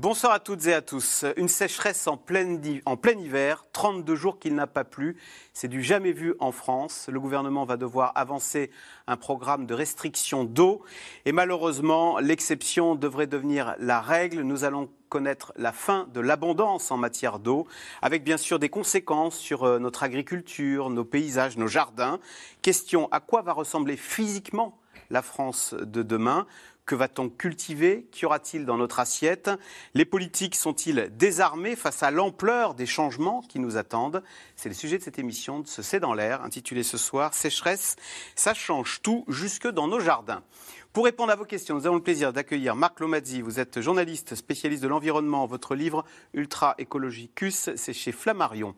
Bonsoir à toutes et à tous. Une sécheresse en plein, en plein hiver, 32 jours qu'il n'a pas plu. C'est du jamais vu en France. Le gouvernement va devoir avancer un programme de restriction d'eau. Et malheureusement, l'exception devrait devenir la règle. Nous allons connaître la fin de l'abondance en matière d'eau, avec bien sûr des conséquences sur euh, notre agriculture, nos paysages, nos jardins. Question, à quoi va ressembler physiquement la France de demain? Que va-t-on cultiver? Qu'y aura-t-il dans notre assiette? Les politiques sont-ils désarmés face à l'ampleur des changements qui nous attendent? C'est le sujet de cette émission de ce C'est dans l'air, intitulée ce soir Sécheresse, ça change tout jusque dans nos jardins. Pour répondre à vos questions, nous avons le plaisir d'accueillir Marc Lomazzi. Vous êtes journaliste spécialiste de l'environnement. Votre livre Ultra Écologicus, c'est chez Flammarion.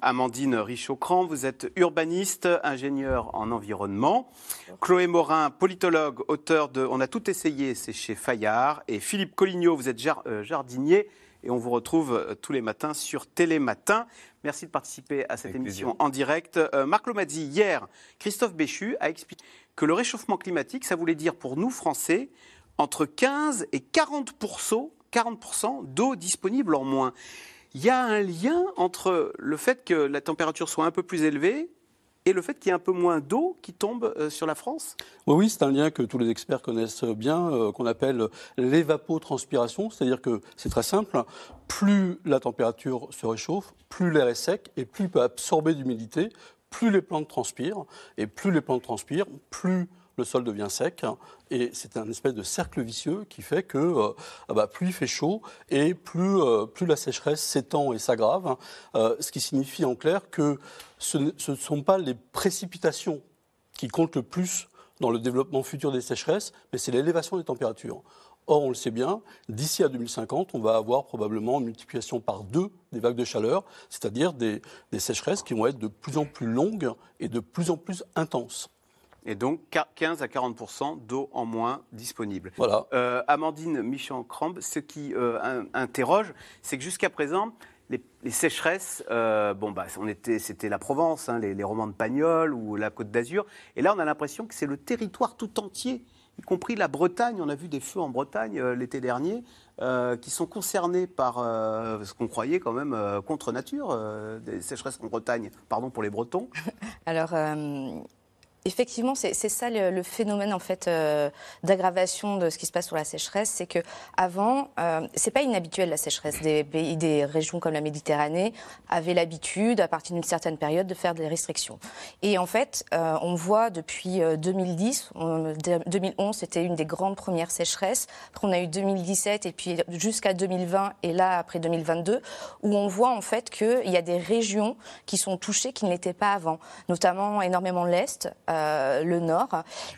Amandine Richaud-Cran, vous êtes urbaniste, ingénieur en environnement. Chloé Morin, politologue, auteur de On a tout essayé, c'est chez Fayard. Et Philippe Collignot, vous êtes euh, jardinier et on vous retrouve euh, tous les matins sur Télématin. Merci de participer à cette émission en direct. Euh, Marc Lomazzi, hier, Christophe Béchu a expliqué que le réchauffement climatique, ça voulait dire pour nous, Français, entre 15 et 40 40 d'eau disponible en moins. Il y a un lien entre le fait que la température soit un peu plus élevée et le fait qu'il y ait un peu moins d'eau qui tombe euh, sur la France? Oui, c'est un lien que tous les experts connaissent bien, euh, qu'on appelle l'évapotranspiration, c'est-à-dire que c'est très simple, plus la température se réchauffe, plus l'air est sec et plus il peut absorber d'humidité, plus les plantes transpirent, et plus les plantes transpirent, plus le sol devient sec. Et c'est un espèce de cercle vicieux qui fait que euh, ah bah, plus il fait chaud et plus, euh, la sécheresse s'étend et s'aggrave. Euh, ce qui signifie en clair que ce ne sont pas les précipitations qui comptent le plus dans le développement futur des sécheresses, mais c'est l'élévation des températures. Or, on le sait bien, d'ici à 2050, on va avoir probablement une multiplication par deux des vagues de chaleur, c'est-à-dire des, sécheresses qui vont être de plus en plus longues et de plus en plus intenses. Et donc 15 à 40% d'eau en moins disponible. Voilà. Euh, Amandine Michon-Crambe, ce qui euh, interroge, c'est que jusqu'à présent, les, sécheresses, euh, bon, bah, on était, c'était la Provence, hein, les, les, romans de Pagnol ou la Côte d'Azur. Et là, on a l'impression que c'est le territoire tout entier, y compris la Bretagne. On a vu des feux en Bretagne l'été dernier. qui sont concernés par ce qu'on croyait quand même contre nature, des sécheresses en Bretagne, pardon pour les Bretons Alors, Effectivement, c'est ça le, phénomène en fait euh, d'aggravation de ce qui se passe sur la sécheresse, c'est que avant, euh, c'est pas inhabituel la sécheresse. Des pays, des régions comme la Méditerranée avaient l'habitude, à partir d'une certaine période, de faire des restrictions. Et en fait, euh, on voit depuis 2010, euh, 2011, c'était une des grandes premières sécheresses. Après, on a eu 2017 et puis jusqu'à 2020 et là après 2022, où on voit en fait qu'il y a des régions qui sont touchées qui ne l'étaient pas avant, notamment énormément l'est. Euh, le nord.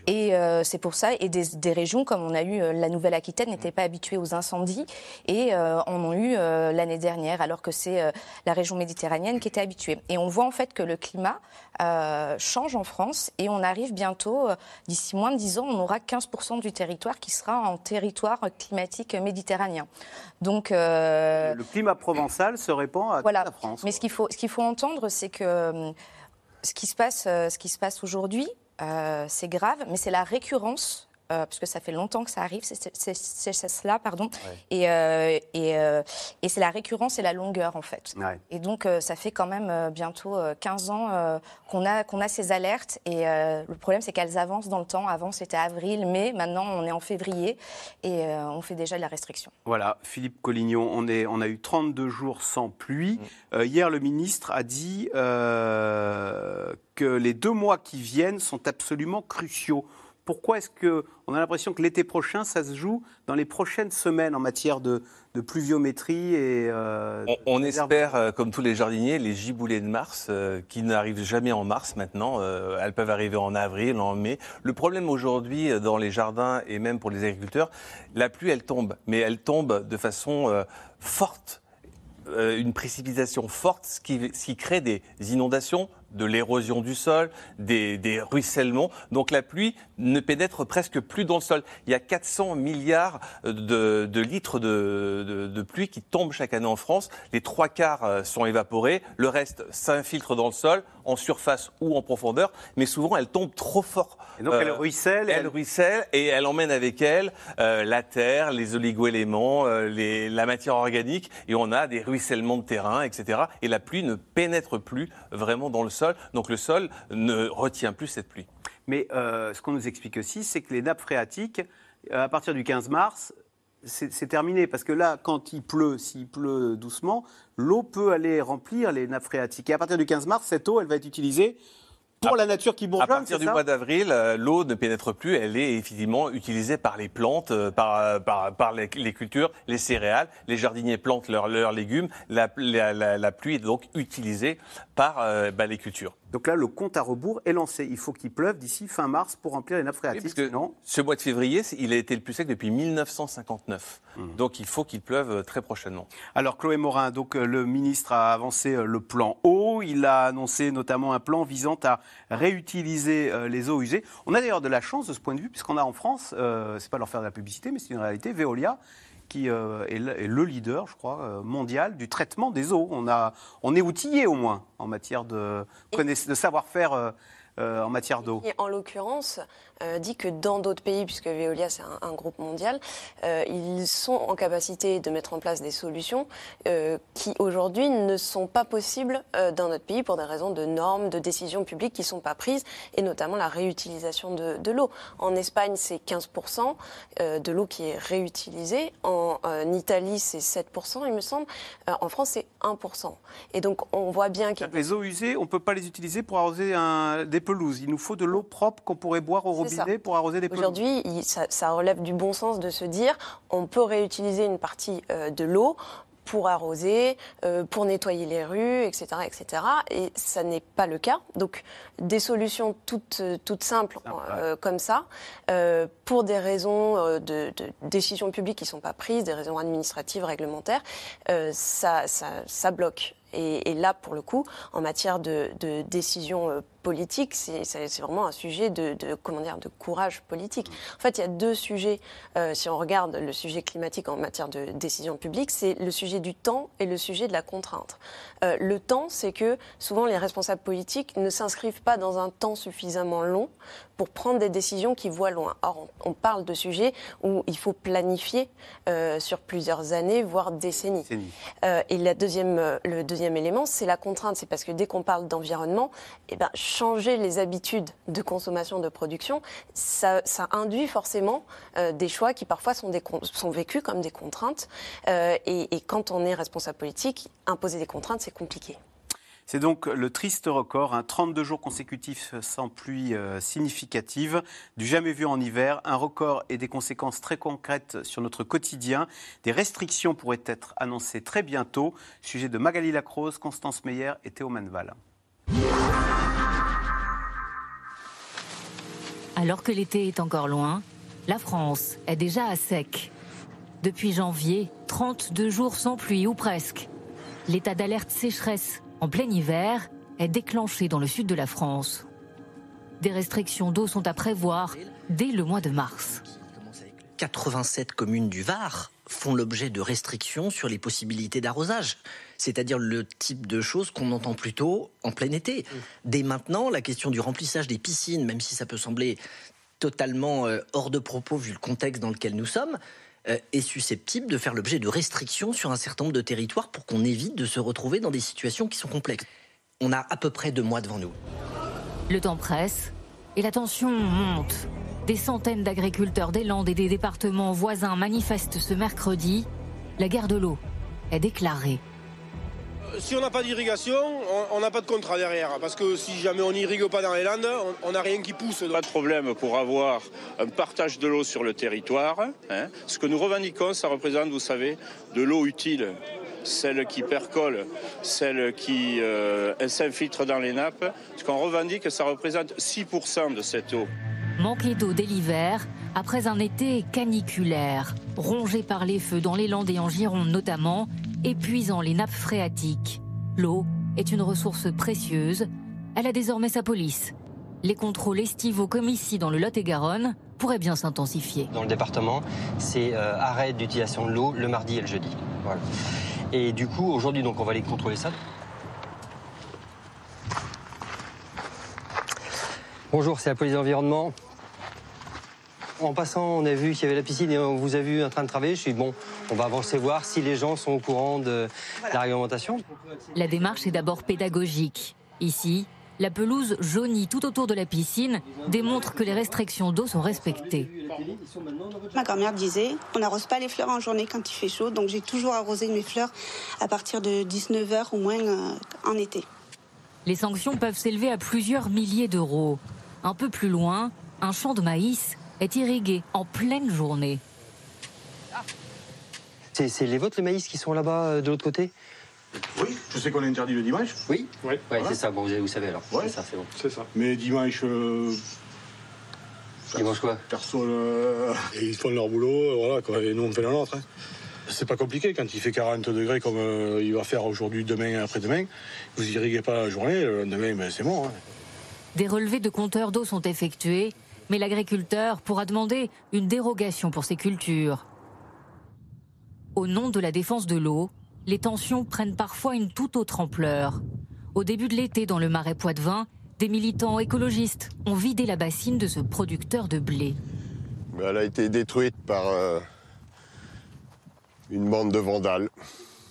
Et euh, c'est pour ça, et des, régions comme on a eu euh, la Nouvelle-Aquitaine n'étaient pas habituées aux incendies et en ont eu l'année dernière, alors que c'est la région méditerranéenne qui était habituée. Et on voit en fait que le climat change en France et on arrive bientôt, d'ici moins de 10 ans, on aura 15% du territoire qui sera en territoire climatique méditerranéen. Donc le climat provençal se répand à toute la France. Mais ce qu'il faut, ce qu'il faut entendre, c'est que ce qui se passe, euh, ce qui se passe aujourd'hui, euh, c'est grave, mais c'est la récurrence euh, parce que ça fait longtemps que ça arrive, c'est cela, pardon. Et, euh, et, euh, et c'est la récurrence et la longueur, en fait. Et donc, ça fait quand même bientôt 15 ans qu'on a, qu'on a ces alertes. Et le problème, c'est qu'elles avancent dans le temps. Avant, c'était avril, mai. Maintenant, on est en février et on fait déjà de la restriction. Voilà, Philippe Collignon, on, est, on a eu 32 jours sans pluie. Mm. hier, le ministre a dit que les deux mois qui viennent sont absolument cruciaux pourquoi est-ce qu'on a l'impression que l'été prochain, ça se joue dans les prochaines semaines en matière de, pluviométrie et euh, On, espère, euh, comme tous les jardiniers, les giboulées de mars, euh, qui n'arrivent jamais en mars maintenant. elles peuvent arriver en avril, en mai. Le problème aujourd'hui dans les jardins et même pour les agriculteurs, la pluie, elle tombe, mais elle tombe de façon forte une précipitation forte, ce qui, crée des inondations de l'érosion du sol, des, ruissellements. Donc la pluie ne pénètre presque plus dans le sol. Il y a 400 milliards de, litres de, de, pluie qui tombent chaque année en France. Les trois quarts euh, sont évaporés, le reste s'infiltre dans le sol, en surface ou en profondeur, mais souvent elle tombe trop fort. Et donc elle euh, ruisselle. Elle, ruisselle et elle emmène avec elle euh, la terre, les oligoéléments, la matière organique, et on a des ruissellements de terrain, etc. Et la pluie ne pénètre plus vraiment dans le sol, donc le sol ne retient plus cette pluie. Mais ce qu'on nous explique aussi, c'est que les nappes phréatiques, à partir du 15 mars, c'est terminé. Parce que là, quand il pleut, s'il pleut doucement, l'eau peut aller remplir les nappes phréatiques. Et à partir du 15 mars, cette eau, elle va être utilisée pour la nature qui bourgeonne. À partir du mois d'avril, euh, l'eau ne pénètre plus, elle est effectivement utilisée par les plantes, euh, par, euh, par, par les, cultures, les céréales. Les jardiniers plantent leurs, leurs légumes. La, la, pluie est donc utilisée par bah, les cultures. Donc là, le compte à rebours est lancé. Il faut qu'il pleuve d'ici fin mars pour remplir les nappes phréatiques. ce mois de février, il a été le plus sec depuis 1959. Mmh. Donc il faut qu'il pleuve très prochainement. Alors Chloé Morin, donc le ministre a avancé le plan eau. Il a annoncé notamment un plan visant à réutiliser euh, les eaux usées. On a d'ailleurs de la chance de ce point de vue, puisqu'on a en France, euh, c'est pas leur faire de la publicité, mais c'est une réalité, Veolia, qui euh, est, le, leader, je crois, mondial du traitement des eaux. On, a, on est outillé au moins en matière de, de savoir-faire en matière d'eau. En l'occurrence, euh, dit que dans d'autres pays, puisque Veolia c'est un, groupe mondial, euh, ils sont en capacité de mettre en place des solutions euh, qui aujourd'hui ne sont pas possibles dans notre pays pour des raisons de normes, de décisions publiques qui ne sont pas prises, et notamment la réutilisation de, de l'eau. En Espagne, c'est 15% de l'eau qui est réutilisée. En, Italie, c'est 7%, il me semble. en France, c'est 1%. Et donc, on voit bien que... Les eaux usées, on ne peut pas les utiliser pour arroser des pelouses. Il nous faut de l'eau propre qu'on pourrait boire au pour arroser des Aujourd'hui, ça, relève du bon sens de se dire on peut réutiliser une partie euh, de l'eau pour arroser, euh, pour nettoyer les rues, etc., etc. Et ça n'est pas le cas. Donc, des solutions toutes, toutes simples euh, comme ça, pour des raisons de, de, décisions publiques qui ne sont pas prises, des raisons administratives, réglementaires, ça, ça, ça bloque. Et, et, là, pour le coup, en matière de, de décision politique, c'est vraiment un sujet de, comment dire, de courage politique. En fait, il y a deux sujets, euh, si on regarde le sujet climatique en matière de décision publique, c'est le sujet du temps et le sujet de la contrainte. Euh, le temps, c'est que souvent les responsables politiques ne s'inscrivent pas dans un temps suffisamment long pour prendre des décisions qui voient loin. Or, on, parle de sujets où il faut planifier euh, sur plusieurs années, voire décennies. et la deuxième, le deuxième élément, c'est la contrainte. C'est parce que dès qu'on parle d'environnement, eh ben, changer les habitudes de consommation, de production, ça, induit forcément euh, des choix qui parfois sont, vécus comme des contraintes. Euh, et, quand on est responsable politique, imposer des contraintes, c'est compliqué. C'est donc le triste record, un 32 jours consécutifs sans pluie euh, significative, du jamais vu en hiver, un record et des conséquences très concrètes sur notre quotidien. Des restrictions pourraient être annoncées très bientôt. Sujet de Magali Lacrose, Constance Meyer et Théo Manval. Alors que l'été est encore loin, la France est déjà à sec. Depuis janvier, 32 jours sans pluie ou presque. L'état d'alerte sécheresse en plein hiver est déclenché dans le sud de la France. Des restrictions d'eau sont à prévoir dès le mois de mars. 87 communes du Var font l'objet de restrictions sur les possibilités d'arrosage, c'est-à-dire le type de choses qu'on entend plutôt en plein été. Dès maintenant, la question du remplissage des piscines, même si ça peut sembler totalement euh, hors de propos vu le contexte dans lequel nous sommes, euh, est susceptible de faire l'objet de restrictions sur un certain nombre de territoires pour qu'on évite de se retrouver dans des situations qui sont complexes. On a à peu près deux mois devant nous. Le temps presse et la tension monte. Des centaines d'agriculteurs des Landes et des départements voisins manifestent ce mercredi. La guerre de l'eau est déclarée. Si on n'a pas d'irrigation, on n'a pas de contrat derrière. Parce que si jamais on n'irrigue pas dans les Landes, on n'a rien qui pousse. Pas de problème pour avoir un partage de l'eau sur le territoire. Hein. Ce que nous revendiquons, ça représente, vous savez, de l'eau utile celle qui percole, celle qui euh, s'infiltre dans les nappes. Ce qu'on revendique, ça représente 6% de cette eau. Manquer d'eau dès l'hiver, après un été caniculaire, rongé par les feux dans les Landes et en Gironde notamment, épuisant les nappes phréatiques. L'eau est une ressource précieuse. elle a désormais sa police. Les contrôles estivaux comme ici dans le Lot-et-Garonne pourraient bien s'intensifier. Dans le département, c'est euh, arrêt d'utilisation de l'eau le mardi et le jeudi. Et du coup, aujourd'hui, donc, on va aller contrôler ça. Bonjour, c'est la police de l'environnement. En passant, on a vu qu'il y avait la piscine et on vous a vu en train de travailler. Je suis bon, on va avancer voir si les gens sont au courant de la réglementation. La démarche est d'abord pédagogique. Ici, la pelouse jaunie tout autour de la piscine démontre que les restrictions d'eau sont respectées. Ma grand-mère disait on n'arrose pas les fleurs en journée quand il fait chaud, donc j'ai toujours arrosé mes fleurs à partir de 19h au moins euh, en été. Les sanctions peuvent s'élever à plusieurs milliers d'euros. Un peu plus loin, un champ de maïs est irrigué en pleine journée. C'est les vôtres, les maïs, qui sont là-bas, euh, de l'autre côté? Oui, je sais qu'on est interdit le dimanche. Oui? Oui. Ouais, c'est ça, bon, vous, vous savez alors. Ouais. C'est ça, c'est bon. C'est ça. Mais dimanche. Euh... Mangent quoi? Personne. euh, ils font leur boulot, euh, voilà, quoi, et nous on fait le nôtre. hein. C'est pas compliqué quand il fait 40 degrés comme euh, il va faire aujourd'hui, demain et après-demain. Vous irriguez pas la journée, le lendemain, ben, c'est mort. hein. Des relevés de compteurs d'eau sont effectués, mais l'agriculteur pourra demander une dérogation pour ses cultures. Au nom de la défense de l'eau, les tensions prennent parfois une toute autre ampleur. Au début de l'été, dans le marais Poitevin, des militants écologistes ont vidé la bassine de ce producteur de blé. Elle a été détruite par euh, une bande de vandales.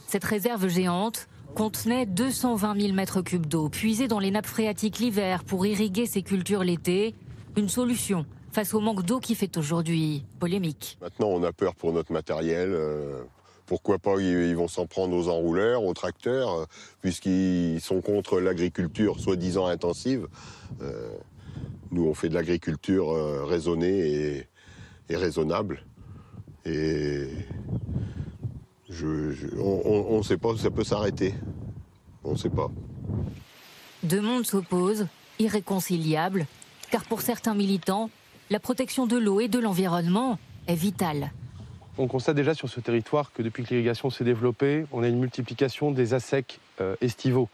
Cette réserve géante contenait 220 000 mètres cubes d'eau puisés dans les nappes phréatiques l'hiver pour irriguer ces cultures l'été. Une solution face au manque d'eau qui fait aujourd'hui polémique. Maintenant, on a peur pour notre matériel. euh, pourquoi pas, ils, vont s'en prendre aux enrouleurs, aux tracteurs, euh, puisqu'ils sont contre l'agriculture soi-disant intensive. Euh, nous, on fait de l'agriculture raisonnée et, et raisonnable. Et je- je- on ne sait pas où ça peut s'arrêter. On ne sait pas. Deux mondes s'opposent, irréconciliables, car pour certains militants, la protection de l'eau et de l'environnement est vitale. On constate déjà sur ce territoire que depuis que l'irrigation s'est développée, on a une multiplication des assecs euh, estivaux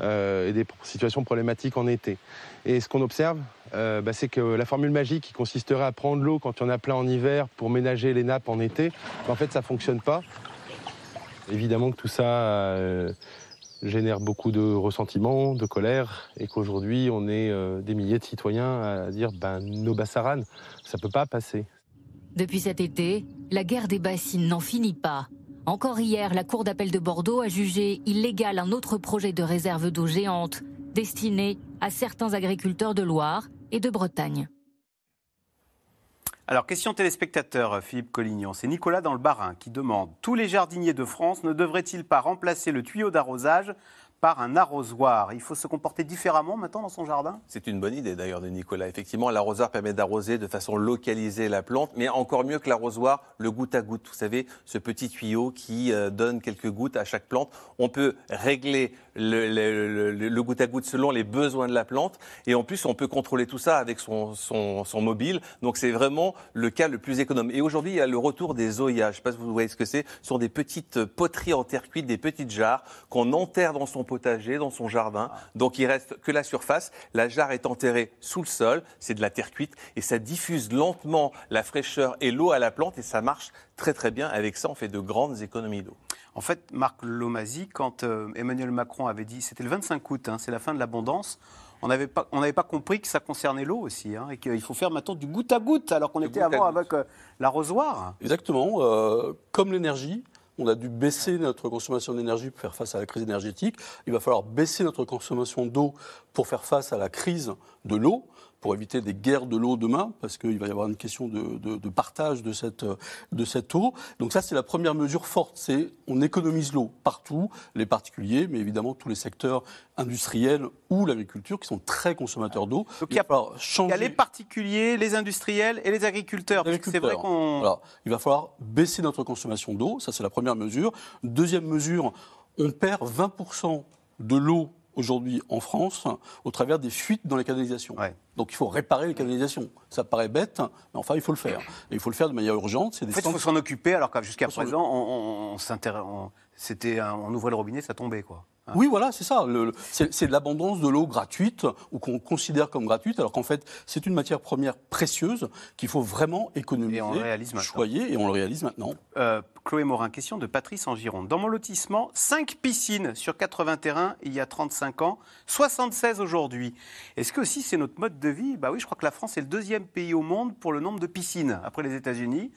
euh, et des situations problématiques en été. Et ce qu'on observe, euh, bah, c'est que la formule magique qui consisterait à prendre l'eau quand il y en a plein en hiver pour ménager les nappes en été, en fait, ça ne fonctionne pas. Évidemment que tout ça génère beaucoup de ressentiment, de colère, et qu'aujourd'hui, on est euh, des milliers de citoyens à dire ben, nos bassaranes, ça ne peut pas passer. Depuis cet été, la guerre des bassines n'en finit pas. Encore hier, la Cour d'appel de Bordeaux a jugé illégal un autre projet de réserve d'eau géante destiné à certains agriculteurs de Loire et de Bretagne. Alors, question téléspectateur, euh, Philippe Collignon. C'est Nicolas dans le Barin qui demande Tous les jardiniers de France ne devraient-ils pas remplacer le tuyau d'arrosage par un arrosoir? Il faut se comporter différemment maintenant dans son jardin? C'est une bonne idée d'ailleurs de Nicolas. Effectivement, l'arrosoir permet d'arroser de façon localisée la plante, mais encore mieux que l'arrosoir, le goutte à goutte. Vous savez, ce petit tuyau qui euh, donne quelques gouttes à chaque plante. On peut régler le, le- le- le goutte à goutte selon les besoins de la plante, et en plus, on peut contrôler tout ça avec son, son- son mobile. Donc, c'est vraiment le cas le plus économe. Et aujourd'hui, il y a le retour des zoyas. Je ne sais pas si vous voyez ce que c'est. Ce sont des petites poteries en terre cuite, des petites jarres qu'on enterre dans son potager, dans son jardin. Donc il reste que la surface. La jarre est enterrée sous le sol, c'est de la terre cuite et ça diffuse lentement la fraîcheur et l'eau à la plante et ça marche très très bien. Avec ça, on fait de grandes économies d'eau. En fait, Marc Lomazy, quand euh, Emmanuel Macron avait dit, c'était le 25 août, hein, c'est la fin de l'abondance, on n'avait pas, on n'avait pas compris que ça concernait l'eau aussi, hein, et qu'il faut faire maintenant du goutte à goutte, alors qu'on était avant avec euh, l'arrosoir. Exactement. euh, comme l'énergie, on a dû baisser notre consommation d'énergie pour faire face à la crise énergétique. Il va falloir baisser notre consommation d'eau pour faire face à la crise de l'eau, pour éviter des guerres de l'eau demain, parce qu'il va y avoir une question de, de- de partage de cette, de cette eau. Donc ça, c'est la première mesure forte. C'est on économise l'eau partout, les particuliers, mais évidemment tous les secteurs industriels ou l'agriculture qui sont très consommateurs d'eau. Donc il y a, falloir il y a changer. les particuliers, les industriels et les agriculteurs. C'est vrai qu'on. Il va falloir baisser notre consommation d'eau, ça c'est la première mesure. Deuxième mesure, on perd 20% de l'eau aujourd'hui en France au travers des fuites dans les canalisations. Donc il faut réparer les canalisations. Ça paraît bête, mais enfin il faut le faire. Et il faut le faire de manière urgente. En fait, il faut s'en occuper, alors que jusqu'à présent, on, on- on on- ouvrait le robinet, ça tombait, quoi. Oui, voilà, c'est ça. C'est l'abondance de l'eau gratuite, ou qu'on considère comme gratuite, alors qu'en fait, c'est une matière première précieuse qu'il faut vraiment économiser, Et on réalise choyer, et on le réalise maintenant. Euh, Chloé Morin, question de Patrice en Gironde. Dans mon lotissement, 5 piscines sur 80 terrains il y a 35 ans, 76 aujourd'hui. Est-ce que aussi c'est notre mode de vie? Bah oui, je crois que la France est le deuxième pays au monde pour le nombre de piscines, après les États-Unis.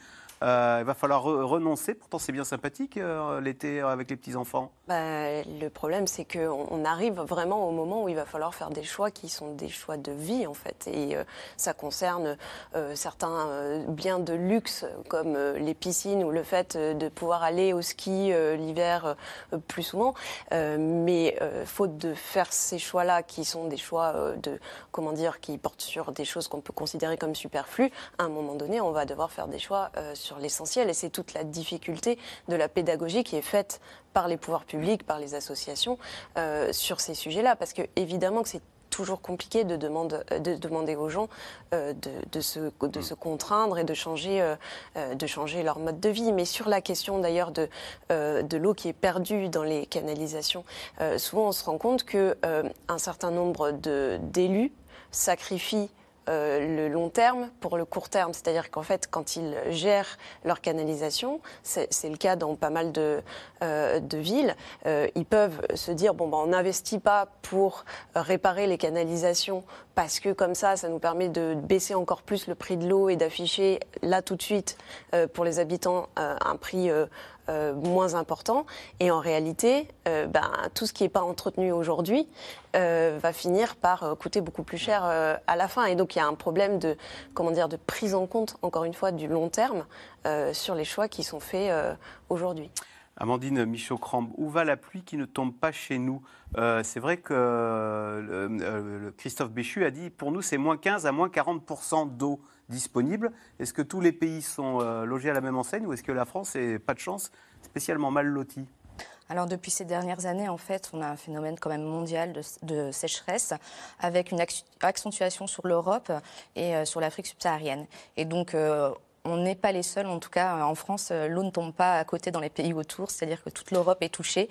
Euh, il va falloir re- renoncer, pourtant c'est bien sympathique euh, l'été avec les petits-enfants. Bah, le problème, c'est qu'on on arrive vraiment au moment où il va falloir faire des choix qui sont des choix de vie, en fait. Et euh, ça concerne euh, certains euh, biens de luxe, comme euh, les piscines ou le fait euh, de pouvoir aller au ski euh, l'hiver euh, plus souvent. Euh, mais euh, faute de faire ces choix-là, qui sont des choix euh, de, comment dire, qui portent sur des choses qu'on peut considérer comme superflues, à un moment donné, on va devoir faire des choix euh, l'essentiel. Et c'est toute la difficulté de la pédagogie qui est faite par les pouvoirs publics, par les associations euh, sur ces sujets-là. Parce que évidemment que c'est toujours compliqué de, demande- de demander aux gens euh, de, se, contraindre et de changer, euh, euh, leur mode de vie. Mais sur la question d'ailleurs de, euh, de l'eau qui est perdue dans les canalisations, euh, souvent on se rend compte que euh, un certain nombre d'élus sacrifient euh, le long terme pour le court terme. C'est-à-dire qu'en fait, quand ils gèrent leur canalisation, c'est le cas dans pas mal de, euh, villes, euh, ils peuvent se dire, bon, ben, on n'investit pas pour réparer les canalisations parce que comme ça, ça nous permet de baisser encore plus le prix de l'eau et d'afficher là tout de suite pour les habitants un prix euh, moins important. Et en réalité, euh, ben, tout ce qui n'est pas entretenu aujourd'hui euh, va finir par coûter beaucoup plus cher à la fin. Et donc il y a un problème de, comment dire, de prise en compte, encore une fois, du long terme sur les choix qui sont faits aujourd'hui. Amandine Michaud-Crambe, où va la pluie qui ne tombe pas chez nous? C'est vrai que Christophe Béchu a dit pour nous c'est moins 15 à moins 40% d'eau disponible. Est-ce que tous les pays sont euh, logés à la même enseigne ou est-ce que la France est pas de chance spécialement mal lotie? Alors depuis ces dernières années, en fait, on a un phénomène quand même mondial de, sécheresse avec une accentuation sur l'Europe et euh, sur l'Afrique subsaharienne. Et donc euh, on n'est pas les seuls, en tout cas en France, euh, l'eau ne tombe pas à côté dans les pays autour, c'est-à-dire que toute l'Europe est touchée.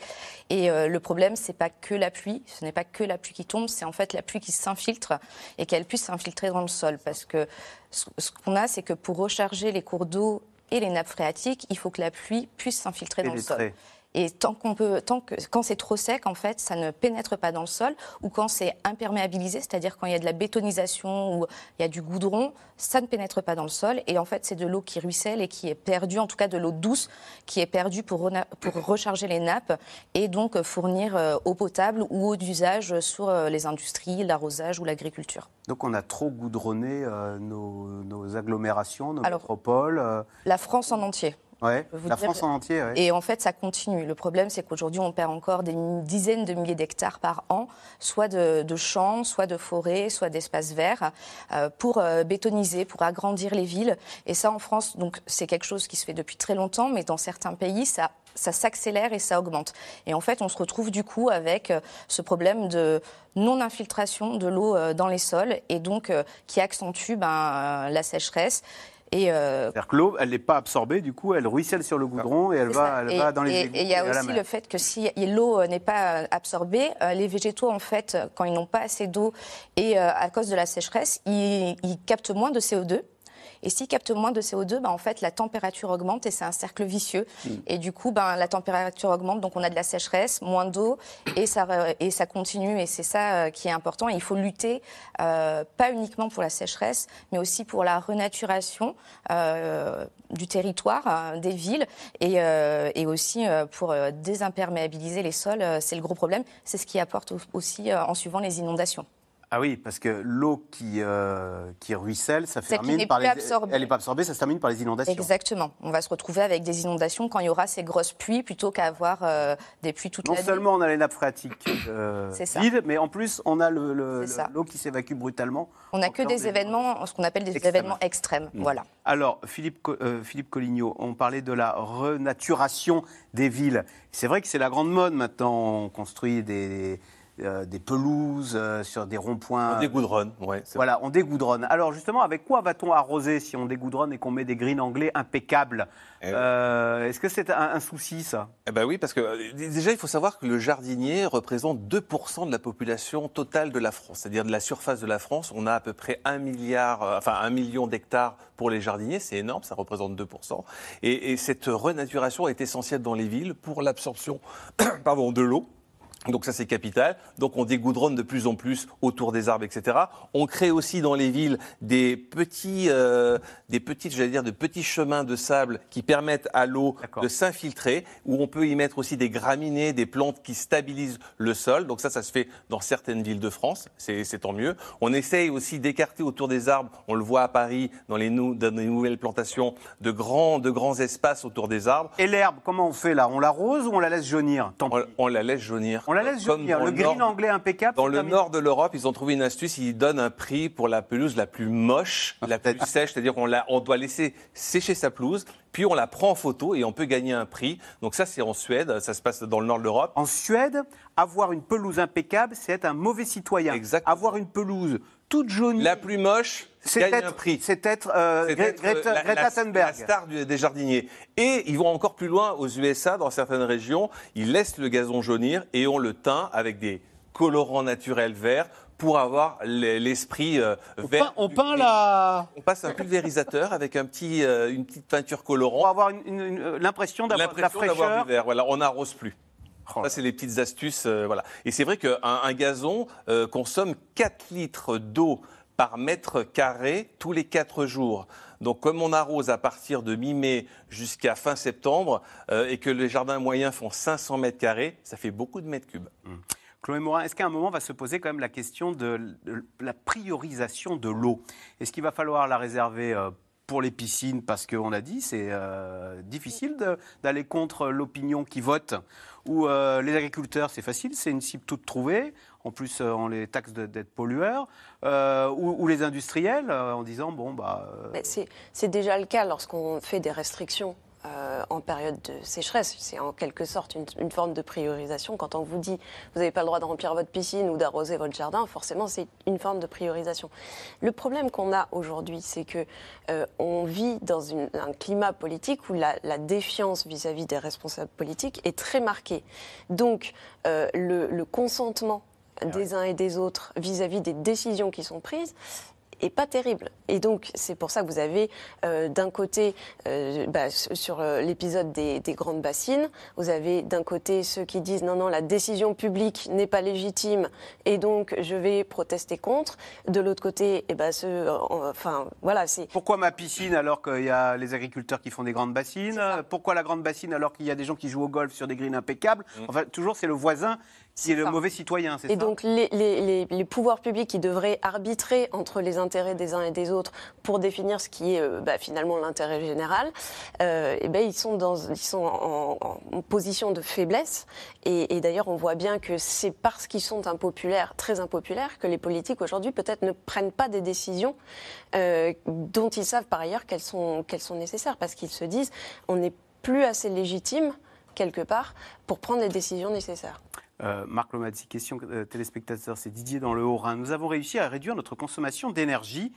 Et euh, le problème, c'est pas que la pluie, ce n'est pas que la pluie qui tombe, c'est en fait la pluie qui s'infiltre et qu'elle puisse s'infiltrer dans le sol. Parce que ce ce qu'on a, c'est que pour recharger les cours d'eau et les nappes phréatiques, il faut que la pluie puisse s'infiltrer dans le sol. Et tant qu'on peut, tant que, quand c'est trop sec, en fait, ça ne pénètre pas dans le sol, ou quand c'est imperméabilisé, c'est-à-dire quand il y a de la bétonisation ou il y a du goudron, ça ne pénètre pas dans le sol. Et en fait, c'est de l'eau qui ruisselle et qui est perdue, en tout cas de l'eau douce, qui est perdue pour, recharger les nappes et donc fournir euh, eau potable ou eau d'usage sur euh, les industries, l'arrosage ou l'agriculture. Donc on a trop goudronné euh, nos, nos agglomérations, nos Alors- métropoles. euh, La France en entier. Ouais, la France en entier. ouais. Et en fait, ça continue. Le problème, c'est qu'aujourd'hui, on perd encore des dizaines de milliers d'hectares par an, soit de, de champs, soit de forêts, soit d'espaces verts, euh, pour euh, bétoniser, pour agrandir les villes. Et ça, en France, donc, c'est quelque chose qui se fait depuis très longtemps, mais dans certains pays, ça ça s'accélère et ça augmente. Et en fait, on se retrouve du coup avec euh, ce problème de non-infiltration de l'eau euh, dans les sols et donc qui accentue ben, la sécheresse. Et, euh, C'est-à-dire que l'eau, elle n'est pas absorbée, du coup, elle ruisselle sur le goudron et elle va, ça. elle et, va dans les égouts et il y a aussi le fait que si l'eau euh, n'est pas euh, absorbée, les végétaux, en fait, quand ils n'ont pas assez d'eau et à cause de la sécheresse, ils, ils captent moins de CO2. Et s'ils captent moins de CO2, ben, en fait, la température augmente et c'est un cercle vicieux. Mm. Et du coup, ben, la température augmente, donc on a de la sécheresse, moins d'eau et ça, re- et ça continue. Et c'est ça euh, qui est important. Et il faut lutter, euh, pas uniquement pour la sécheresse, mais aussi pour la renaturation euh, du territoire, euh, des villes, et, euh, et aussi pour désimperméabiliser les sols. c'est le gros problème. C'est ce qui apporte au- aussi en suivant les inondations. Ah oui, parce que l'eau qui, euh, qui ruisselle, ça Celle termine par les... Elle n'est pas absorbée, ça se termine par les inondations. Exactement. On va se retrouver avec des inondations quand il y aura ces grosses pluies plutôt qu'à avoir euh, des pluies toute Non seulement on a les nappes phréatiques euh, vides, mais en plus on a le- le- l'eau qui s'évacue brutalement. On n'a que des événements, ce qu'on appelle des Extrêmes. événements extrêmes. Mm. Voilà. Alors, Philippe, euh, Philippe Collignot, on parlait de la renaturation des villes. C'est vrai que c'est la grande mode maintenant. On construit des, euh, des pelouses, euh, sur des ronds-points. On dégoudronne, ouais. Voilà, on dégoudronne. Alors justement, avec quoi va-t-on arroser si on dégoudronne et qu'on met des greens anglais impeccables Eh. Euh, Est-ce que c'est un, un souci, ça? Eh ben oui, parce que déjà, il faut savoir que le jardinier représente 2% de la population totale de la France, c'est-à-dire de la surface de la France. On a à peu près un milliard, enfin million d'hectares pour les jardiniers, c'est énorme, ça représente 2%. Et, et cette renaturation est essentielle dans les villes pour l'absorption, de l'eau. Donc ça c'est capital. Donc on dégoudronne de plus en plus autour des arbres, etc. On crée aussi dans les villes des petits, euh, des petites, j'allais dire, de petits chemins de sable qui permettent à l'eau de s'infiltrer, où on peut y mettre aussi des graminées, des plantes qui stabilisent le sol. Donc ça, ça se fait dans certaines villes de France. C'est tant mieux. On essaye aussi d'écarter autour des arbres. On le voit à Paris dans les, nou- dans les nouvelles plantations de grands, de grands espaces autour des arbres. Et l'herbe, comment on fait là? On l'arrose ou on la laisse jaunir? Tant On, on la laisse jaunir. On la laisse Comme Le green nord- anglais impeccable. Dans le terminé. nord de l'Europe, ils ont trouvé une astuce. Ils donnent un prix pour la pelouse la plus moche, la plus sèche. C'est-à-dire qu'on on doit laisser sécher sa pelouse, puis on la prend en photo et on peut gagner un prix. Donc ça, c'est en Suède. Ça se passe dans le nord de l'Europe. En Suède, avoir une pelouse impeccable, c'est être un mauvais citoyen. Avoir une pelouse toute jaunie. La plus moche, c'est être. C'est être, euh, être, Greta, euh, la- Greta la- Thunberg. la star du- des jardiniers. Et ils vont encore plus loin aux USA, dans certaines régions. Ils laissent le gazon jaunir et on le teint avec des colorants naturels verts pour avoir l'esprit euh, vert. on peint la... On passe un pulvérisateur avec un petit, euh, une petite peinture colorant. Pour avoir l'impression d'avoir la L'impression d'avoir fraîcheur. du vert. Voilà, on n'arrose plus. Oh Ça, c'est les petites astuces. euh, voilà. Et c'est vrai qu'un un gazon euh, consomme 4 litres d'eau par mètre carré tous les 4 jours. Donc, comme on arrose à partir de mi-mai jusqu'à fin septembre euh, et que les jardins moyens font 500 mètres carrés, ça fait beaucoup de mètres cubes. Chloé Morin, est-ce qu'à un moment va se poser quand même la question de, la priorisation de l'eau? Est-ce qu'il va falloir la réserver pour les piscines parce qu'on a dit c'est euh, difficile d'aller contre l'opinion qui vote ou euh, les agriculteurs c'est facile c'est une cible toute trouvée. En plus euh, on les taxe d'être pollueurs ou, ou les industriels en disant bon bah c'est déjà le cas lorsqu'on fait des restrictions euh, en période de sécheresse. C'est en quelque sorte une, une forme de priorisation. Quand on vous dit vous n'avez pas le droit de remplir votre piscine ou d'arroser votre jardin, forcément c'est une forme de priorisation. Le problème qu'on a aujourd'hui, c'est que euh, on vit dans une- un climat politique où la, la défiance vis-à-vis des responsables politiques est très marquée. Donc euh, le, le consentement des uns et des autres vis-à-vis des décisions qui sont prises est pas terrible. Et donc, c'est pour ça que vous avez euh, d'un côté, euh, bah, sur euh, l'épisode des, des grandes bassines, vous avez d'un côté ceux qui disent non, non, la décision publique n'est pas légitime et donc je vais protester contre. De l'autre côté, eh ben, ceux, euh, enfin, voilà, c'est. Pourquoi ma piscine alors qu'il y a les agriculteurs qui font des grandes bassines? Pourquoi la grande bassine alors qu'il y a des gens qui jouent au golf sur des greens impeccables? Enfin, toujours, c'est le voisin qui est le mauvais citoyen, c'est Et ça donc les, les- les- les pouvoirs publics qui devraient arbitrer entre les intérêts des uns et des autres pour définir ce qui est euh, bah, finalement l'intérêt général, euh, eh ben, ils sont, dans, ils sont en, en- en position de faiblesse. Et, et d'ailleurs, on voit bien que c'est parce qu'ils sont impopulaires, très impopulaires, que les politiques aujourd'hui peut-être ne prennent pas des décisions euh, dont ils savent par ailleurs qu'elles sont, qu'elles sont nécessaires, parce qu'ils se disent on n'est plus assez légitime quelque part pour prendre les décisions nécessaires. Euh, Marc Lomazzi, question euh, téléspectateur, c'est Didier dans le Haut-Rhin. Nous avons réussi à réduire notre consommation d'énergie.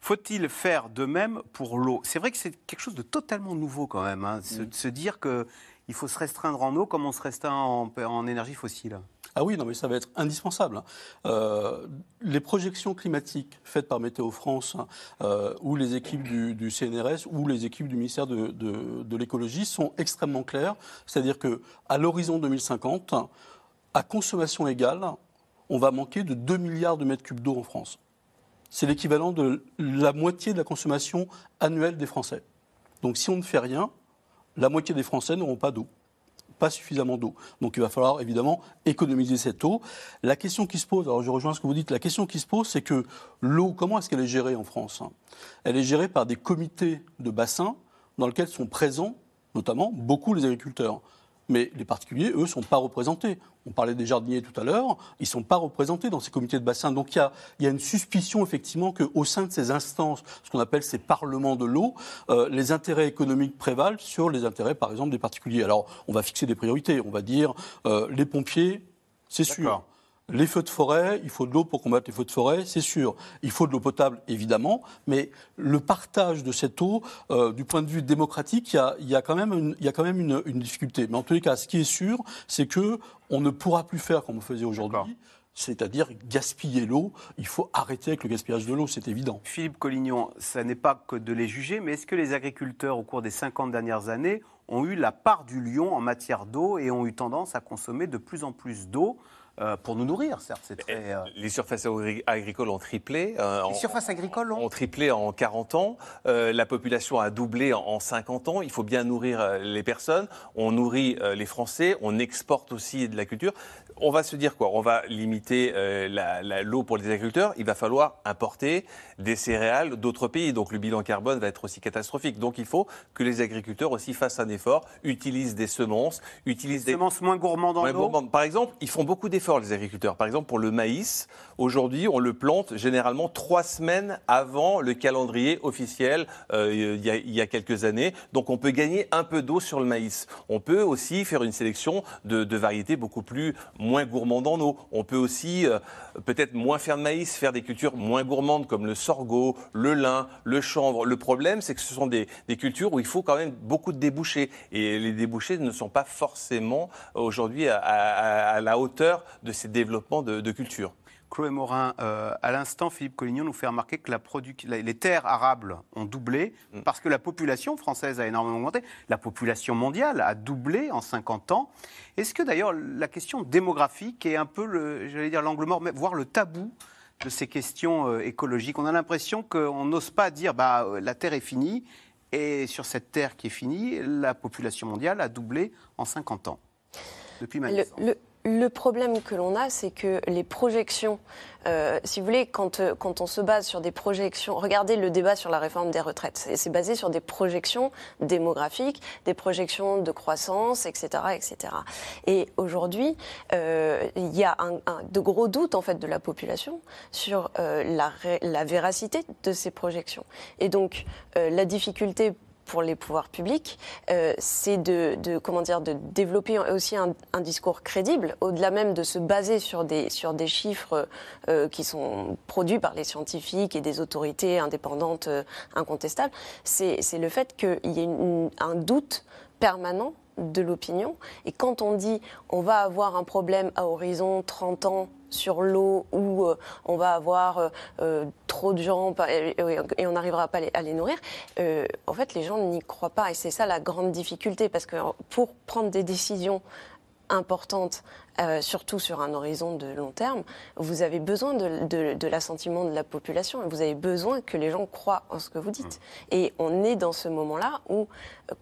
Faut-il faire de même pour l'eau? C'est vrai que c'est quelque chose de totalement nouveau quand même, hein, se- de se dire qu'il faut se restreindre en eau comme on se restreint en, en énergie fossile. Ah oui, non, mais ça va être indispensable. hein. Euh, les projections climatiques faites par Météo France hein, euh, ou les équipes du, du CNRS ou les équipes du ministère de, de- de l'écologie sont extrêmement claires. C'est-à-dire que à l'horizon 2050, à consommation égale, on va manquer de 2 milliards de mètres cubes d'eau en France. C'est l'équivalent de la moitié de la consommation annuelle des Français. Donc si on ne fait rien, la moitié des Français n'auront pas d'eau pas suffisamment d'eau. Donc il va falloir évidemment économiser cette eau. La question qui se pose, alors je rejoins ce que vous dites, la question qui se pose, c'est que l'eau, comment est-ce qu'elle est gérée en France hein? Elle est gérée par des comités de bassin dans lesquels sont présents notamment beaucoup les agriculteurs. Mais les particuliers, eux, ne sont pas représentés. On parlait des jardiniers tout à l'heure, ils ne sont pas représentés dans ces comités de bassin. Donc il y a, une suspicion, effectivement, qu'au sein de ces instances, ce qu'on appelle ces parlements de l'eau, euh, les intérêts économiques prévalent sur les intérêts, par exemple, des particuliers. Alors on va fixer des priorités. On va dire euh, les pompiers, c'est sûr. Les feux de forêt, il faut de l'eau pour combattre les feux de forêt, c'est sûr. Il faut de l'eau potable, évidemment, mais le partage de cette eau, euh, du point de vue démocratique, il y a, il y a quand même, une, il y a quand même une, une difficulté. Mais en tous les cas, ce qui est sûr, c'est que on ne pourra plus faire comme on faisait aujourd'hui c'est-à-dire gaspiller l'eau. Il faut arrêter avec le gaspillage de l'eau, c'est évident. Philippe Collignon, ça n'est pas que de les juger, mais est-ce que les agriculteurs, au cours des 50 dernières années, ont eu la part du lion en matière d'eau et ont eu tendance à consommer de plus en plus d'eau? Euh, pour nous nourrir, certes. C'est très, euh, Les surfaces agri- agricoles ont triplé. euh, Les en- surfaces agricoles ont ont triplé en 40 ans. Euh, la population a doublé en, en 50 ans. Il faut bien nourrir les personnes. On nourrit euh, les Français. On exporte aussi de la culture. On va se dire quoi? On va limiter euh, la- la- l'eau pour les agriculteurs. Il va falloir importer des céréales d'autres pays. Donc le bilan carbone va être aussi catastrophique. Donc il faut que les agriculteurs aussi fassent un effort, utilisent des semences, utilisent des semences moins gourmandes en eau bon, Par exemple, ils font beaucoup d'efforts, les agriculteurs. Par exemple, pour le maïs, aujourd'hui, on le plante généralement trois semaines avant le calendrier officiel, euh, il, y a, quelques années. Donc, on peut gagner un peu d'eau sur le maïs. On peut aussi faire une sélection de, variétés beaucoup plus moins gourmandes en eau. On peut aussi euh, peut-être moins faire de maïs, faire des cultures moins gourmandes comme le sorgho, le lin, le chanvre. Le problème, c'est que ce sont des, cultures où il faut quand même beaucoup de débouchés. Et les débouchés ne sont pas forcément aujourd'hui à la hauteur de ces développements de, de cultures. Chloé Morin, euh, à l'instant, Philippe Collignon nous fait remarquer que la produc- la- les terres arables ont doublé Mm. parce que la population française a énormément augmenté. La population mondiale a doublé en 50 ans. Est-ce que d'ailleurs la question démographique est un peu, j'allais dire, l'angle mort, mais voire le tabou de ces questions euh, écologiques? On a l'impression qu'on n'ose pas dire bah, euh, la terre est finie. Et sur cette terre qui est finie, la population mondiale a doublé en 50 ans. Depuis ma Le, naissance. Le- problème que l'on a, c'est que les projections, euh, si vous voulez, quand, euh, quand on se base sur des projections, regardez le débat sur la réforme des retraites, c'est basé sur des projections démographiques, des projections de croissance, etc. etc. Et aujourd'hui, euh, il y a un- un- de gros doutes en fait de la population sur euh, la, la véracité de ces projections. Et donc, euh, la difficulté pour les pouvoirs publics, euh, c'est de, de, développer aussi un, discours crédible, au-delà même de se baser sur des, chiffres euh, qui sont produits par les scientifiques et des autorités indépendantes euh, incontestables. C'est le fait qu'il y ait un doute permanent de l'opinion. Et quand on dit on va avoir un problème à horizon 30 ans sur l'eau ou euh, on va avoir euh, euh, trop de gens et, et on n'arrivera pas à les, nourrir, euh, en fait les gens n'y croient pas. Et c'est ça la grande difficulté parce que pour prendre des décisions importantes, euh, surtout sur un horizon de long terme, vous avez besoin de, de- de l'assentiment de la population et vous avez besoin que les gens croient en ce que vous dites. Et on est dans ce moment-là où,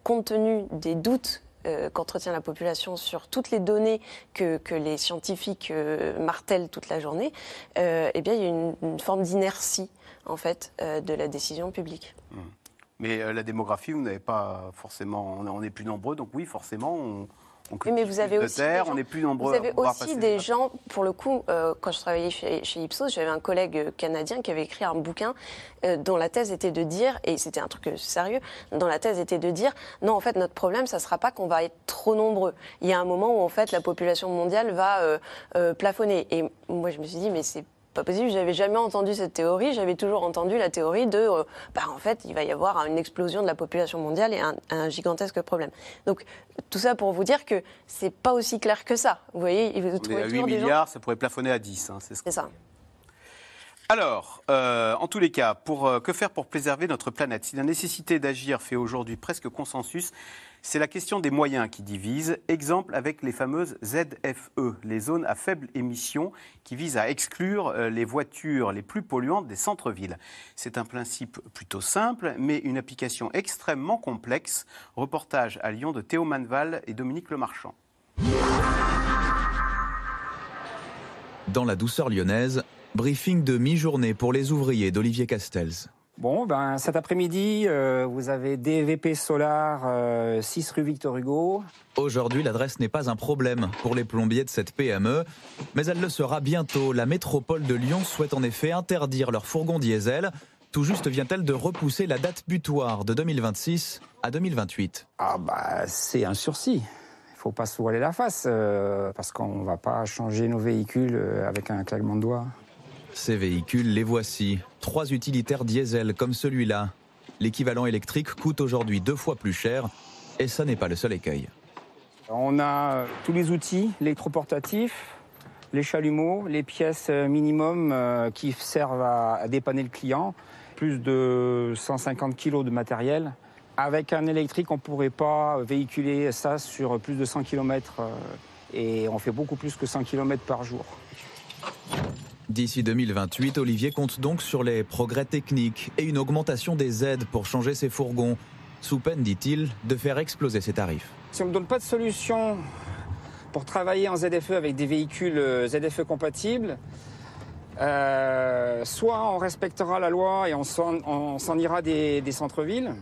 compte tenu des doutes euh, qu'entretient la population sur toutes les données que, les scientifiques euh, martèlent toute la journée, euh, eh bien, il y a une, forme d'inertie en fait euh, de la décision publique. Mais euh, la démographie, vous n'avez pas forcément. On est, plus nombreux, donc oui, forcément, on Oui, mais vous avez de aussi terre, des gens- on est plus nombreux. Vous avez à aussi des gens, pour le coup, euh, quand je travaillais chez, chez Ipsos, j'avais un collègue euh, canadien qui avait écrit un bouquin euh, dont la thèse était de dire, et c'était un truc sérieux, dont la thèse était de dire, non, en fait, notre problème, ça sera pas qu'on va être trop nombreux. Il y a un moment où, en fait, la population mondiale va euh, plafonner. Et moi, je me suis dit, mais c'est pas possible, j'avais jamais entendu cette théorie, j'avais toujours entendu la théorie de, euh, bah, en fait, il va y avoir une explosion de la population mondiale et un, un gigantesque problème. Donc, tout ça pour vous dire que c'est pas aussi clair que ça. Vous voyez, vous On est trouvez à 8 toujours des gens- milliards, ça pourrait plafonner à 10. hein, c'est ce C'est ça. Alors, euh, en tous les cas, pour, euh, que faire pour préserver notre planète? Si la nécessité d'agir fait aujourd'hui presque consensus, c'est la question des moyens qui divise. Exemple avec les fameuses ZFE, les zones à faible émission, qui visent à exclure euh, les voitures les plus polluantes des centres-villes. C'est un principe plutôt simple, mais une application extrêmement complexe. Reportage à Lyon de Théo Manval et Dominique Lemarchand. Dans la douceur lyonnaise, briefing de mi-journée pour les ouvriers d'Olivier Castells. Bon, ben, cet après-midi, euh, vous avez DVP Solar, euh, 6 rue Victor Hugo. Aujourd'hui, l'adresse n'est pas un problème pour les plombiers de cette PME, mais elle le sera bientôt. La métropole de Lyon souhaite en effet interdire leurs fourgons diesel. Tout juste vient-elle de repousser la date butoir de 2026 à 2028. Ah bah, c'est un sursis. Il faut pas se voiler la face, euh, parce qu'on ne va pas changer nos véhicules euh, avec un claquement de doigts. Ces véhicules, les voici. Trois utilitaires diesel comme celui-là. L'équivalent électrique coûte aujourd'hui deux fois plus cher, et ça n'est pas le seul écueil. On a tous les outils électroportatifs, les chalumeaux, les pièces minimum euh, qui servent à dépanner le client, plus de 150 kg de matériel. Avec un électrique, on ne pourrait pas véhiculer ça sur plus de 100 km et on fait beaucoup plus que 100 km par jour. D'ici 2028, Olivier compte donc sur les progrès techniques et une augmentation des aides pour changer ses fourgons, sous peine, dit-il, de faire exploser ses tarifs. Si on ne donne pas de solution pour travailler en ZFE avec des véhicules euh, ZFE compatibles, euh, soit on respectera la loi et on s'en, ira des, centres-villes,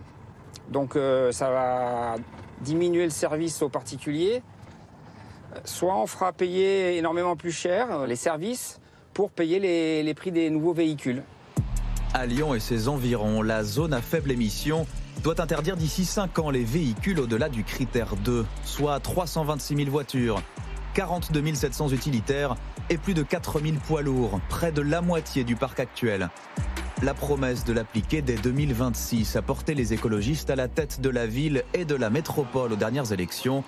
donc euh, ça va diminuer le service aux particuliers, soit on fera payer énormément plus cher les services pour payer les, prix des nouveaux véhicules. À Lyon et ses environs, la zone à faible émission doit interdire d'ici 5 ans les véhicules au-delà du critère 2, soit 326 000 voitures, 42 700 utilitaires et plus de 4 000 poids lourds, près de la moitié du parc actuel. La promesse de l'appliquer dès 2026 a porté les écologistes à la tête de la ville et de la métropole aux dernières élections.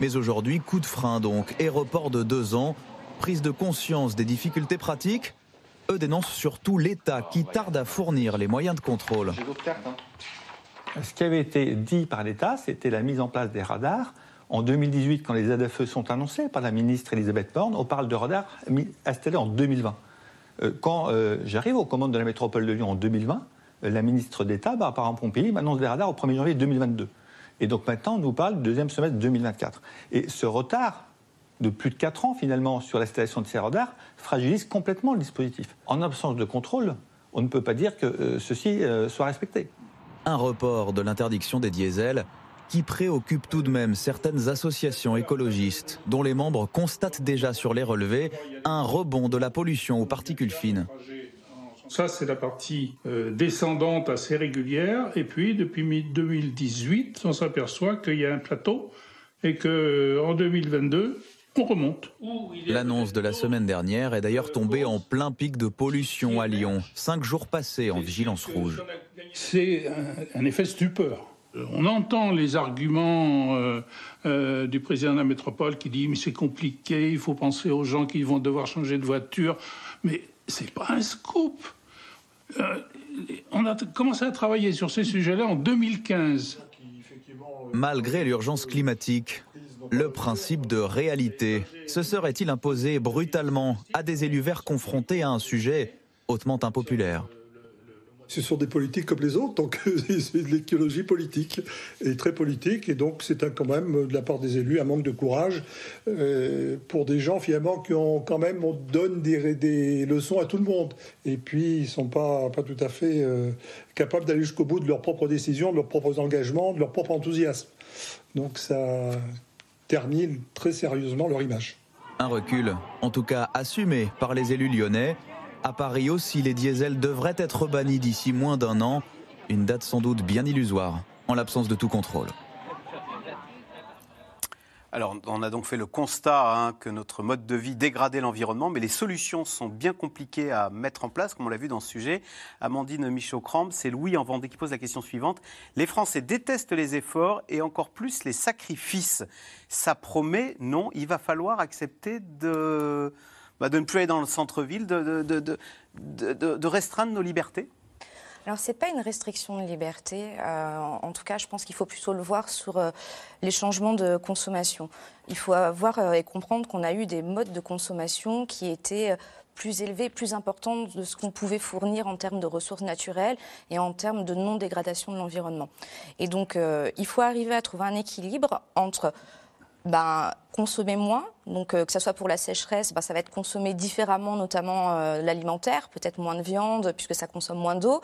Mais aujourd'hui, coup de frein donc, et report de deux ans, prise de conscience des difficultés pratiques. Eux dénoncent surtout l'État qui tarde à fournir les moyens de contrôle. Ce qui avait été dit par l'État, c'était la mise en place des radars. En 2018, quand les ZFE sont annoncés par la ministre Elisabeth Borne, on parle de radars installés en 2020. Euh, Quand euh, j'arrive aux commandes de la métropole de Lyon en 2020, euh, la ministre d'État, Barbara Pompili, m'annonce des radars au 1er janvier 2022. Et donc maintenant, on nous parle du deuxième semestre 2024. Et ce retard de plus de 4 ans, finalement, sur l'installation de ces radars, fragilise complètement le dispositif. En absence de contrôle, on ne peut pas dire que euh, ceci euh, soit respecté. Un report de l'interdiction des diesels qui préoccupe tout de même certaines associations écologistes dont les membres constatent déjà sur les relevés un rebond de la pollution aux particules fines. Ça, c'est la partie euh, descendante assez régulière. Et puis, depuis mi- 2018, on s'aperçoit qu'il y a un plateau et qu'en 2022, on remonte. L'annonce de la semaine dernière est d'ailleurs tombée en plein pic de pollution à Lyon, cinq jours passés en vigilance rouge. C'est un, effet stupeur. Euh, On entend les arguments euh, euh, du président de la métropole qui dit mais c'est compliqué, il faut penser aux gens qui vont devoir changer de voiture. Mais c'est pas un scoop. Euh, on a commencé à travailler sur ces sujets-là en 2015. Malgré l'urgence climatique, le principe de réalité. Se serait-il imposé brutalement à des élus verts confrontés à un sujet hautement impopulaire? Ce sont des politiques comme les autres, donc c'est de l'écologie politique, et très politique, et donc c'est quand même de la part des élus un manque de courage euh, pour des gens finalement qui ont quand même, on donne des, leçons à tout le monde, et puis ils sont pas, pas tout à fait euh, capables d'aller jusqu'au bout de leurs propres décisions, de leurs propres engagements, de leur propre enthousiasme. Donc ça ternit très sérieusement leur image. Un recul, en tout cas assumé par les élus lyonnais. À Paris aussi, les diesels devraient être bannis d'ici moins d'un an. Une date sans doute bien illusoire, en l'absence de tout contrôle. Alors, on a donc fait le constat hein, que notre mode de vie dégradait l'environnement, mais les solutions sont bien compliquées à mettre en place, comme on l'a vu dans ce sujet. Amandine Michaud-Crambe, c'est Louis en Vendée qui pose la question suivante. Les Français détestent les efforts et encore plus les sacrifices. Ça promet, non, il va falloir accepter de, bah, ne plus aller dans le centre-ville, de restreindre nos libertés? Alors, ce n'est pas une restriction de liberté. Euh, en tout cas, je pense qu'il faut plutôt le voir sur euh, les changements de consommation. Il faut voir euh, et comprendre qu'on a eu des modes de consommation qui étaient plus élevés, plus importants de ce qu'on pouvait fournir en termes de ressources naturelles et en termes de non-dégradation de l'environnement. Et donc, il faut arriver à trouver un équilibre entre ben, consommer moins. Donc, que ce soit pour la sécheresse, bah, ça va être consommé différemment, notamment l'alimentaire, peut-être moins de viande, puisque ça consomme moins d'eau.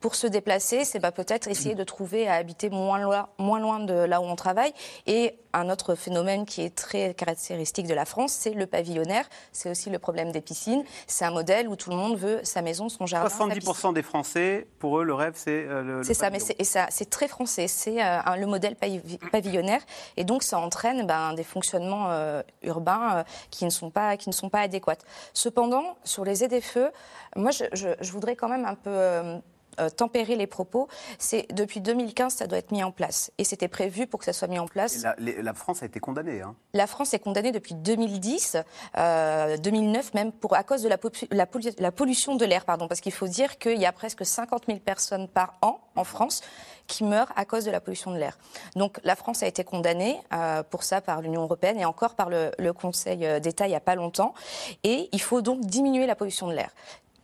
Pour se déplacer, c'est bah, peut-être essayer de trouver à habiter moins loin, moins loin de là où on travaille. Et un autre phénomène qui est très caractéristique de la France, c'est le pavillonnaire. C'est aussi le problème des piscines. C'est un modèle où tout le monde veut sa maison, son jardin. 70% des Français, pour eux, le rêve, c'est euh, le. C'est ça, mais c'est, et ça, c'est très français. C'est euh, le modèle pavi- pavillonnaire. Et donc, ça entraîne ben, des fonctionnements euh, urbains euh, qui, ne sont pas, qui ne sont pas adéquats. Cependant, sur les ZFE, moi, je, je- je voudrais quand même un peu. Euh, tempérer les propos, c'est depuis 2015 ça doit être mis en place et c'était prévu pour que ça soit mis en place. La, les- la France a été condamnée. hein. La France est condamnée depuis 2010, euh, 2009 même, pour, à cause de la, popu- la pollu- la pollution de l'air. Pardon, parce qu'il faut dire qu'il y a presque 50 000 personnes par an en France qui meurent à cause de la pollution de l'air. Donc la France a été condamnée euh, pour ça par l'Union européenne et encore par le, le Conseil euh, d'État il n'y a pas longtemps. Et il faut donc diminuer la pollution de l'air.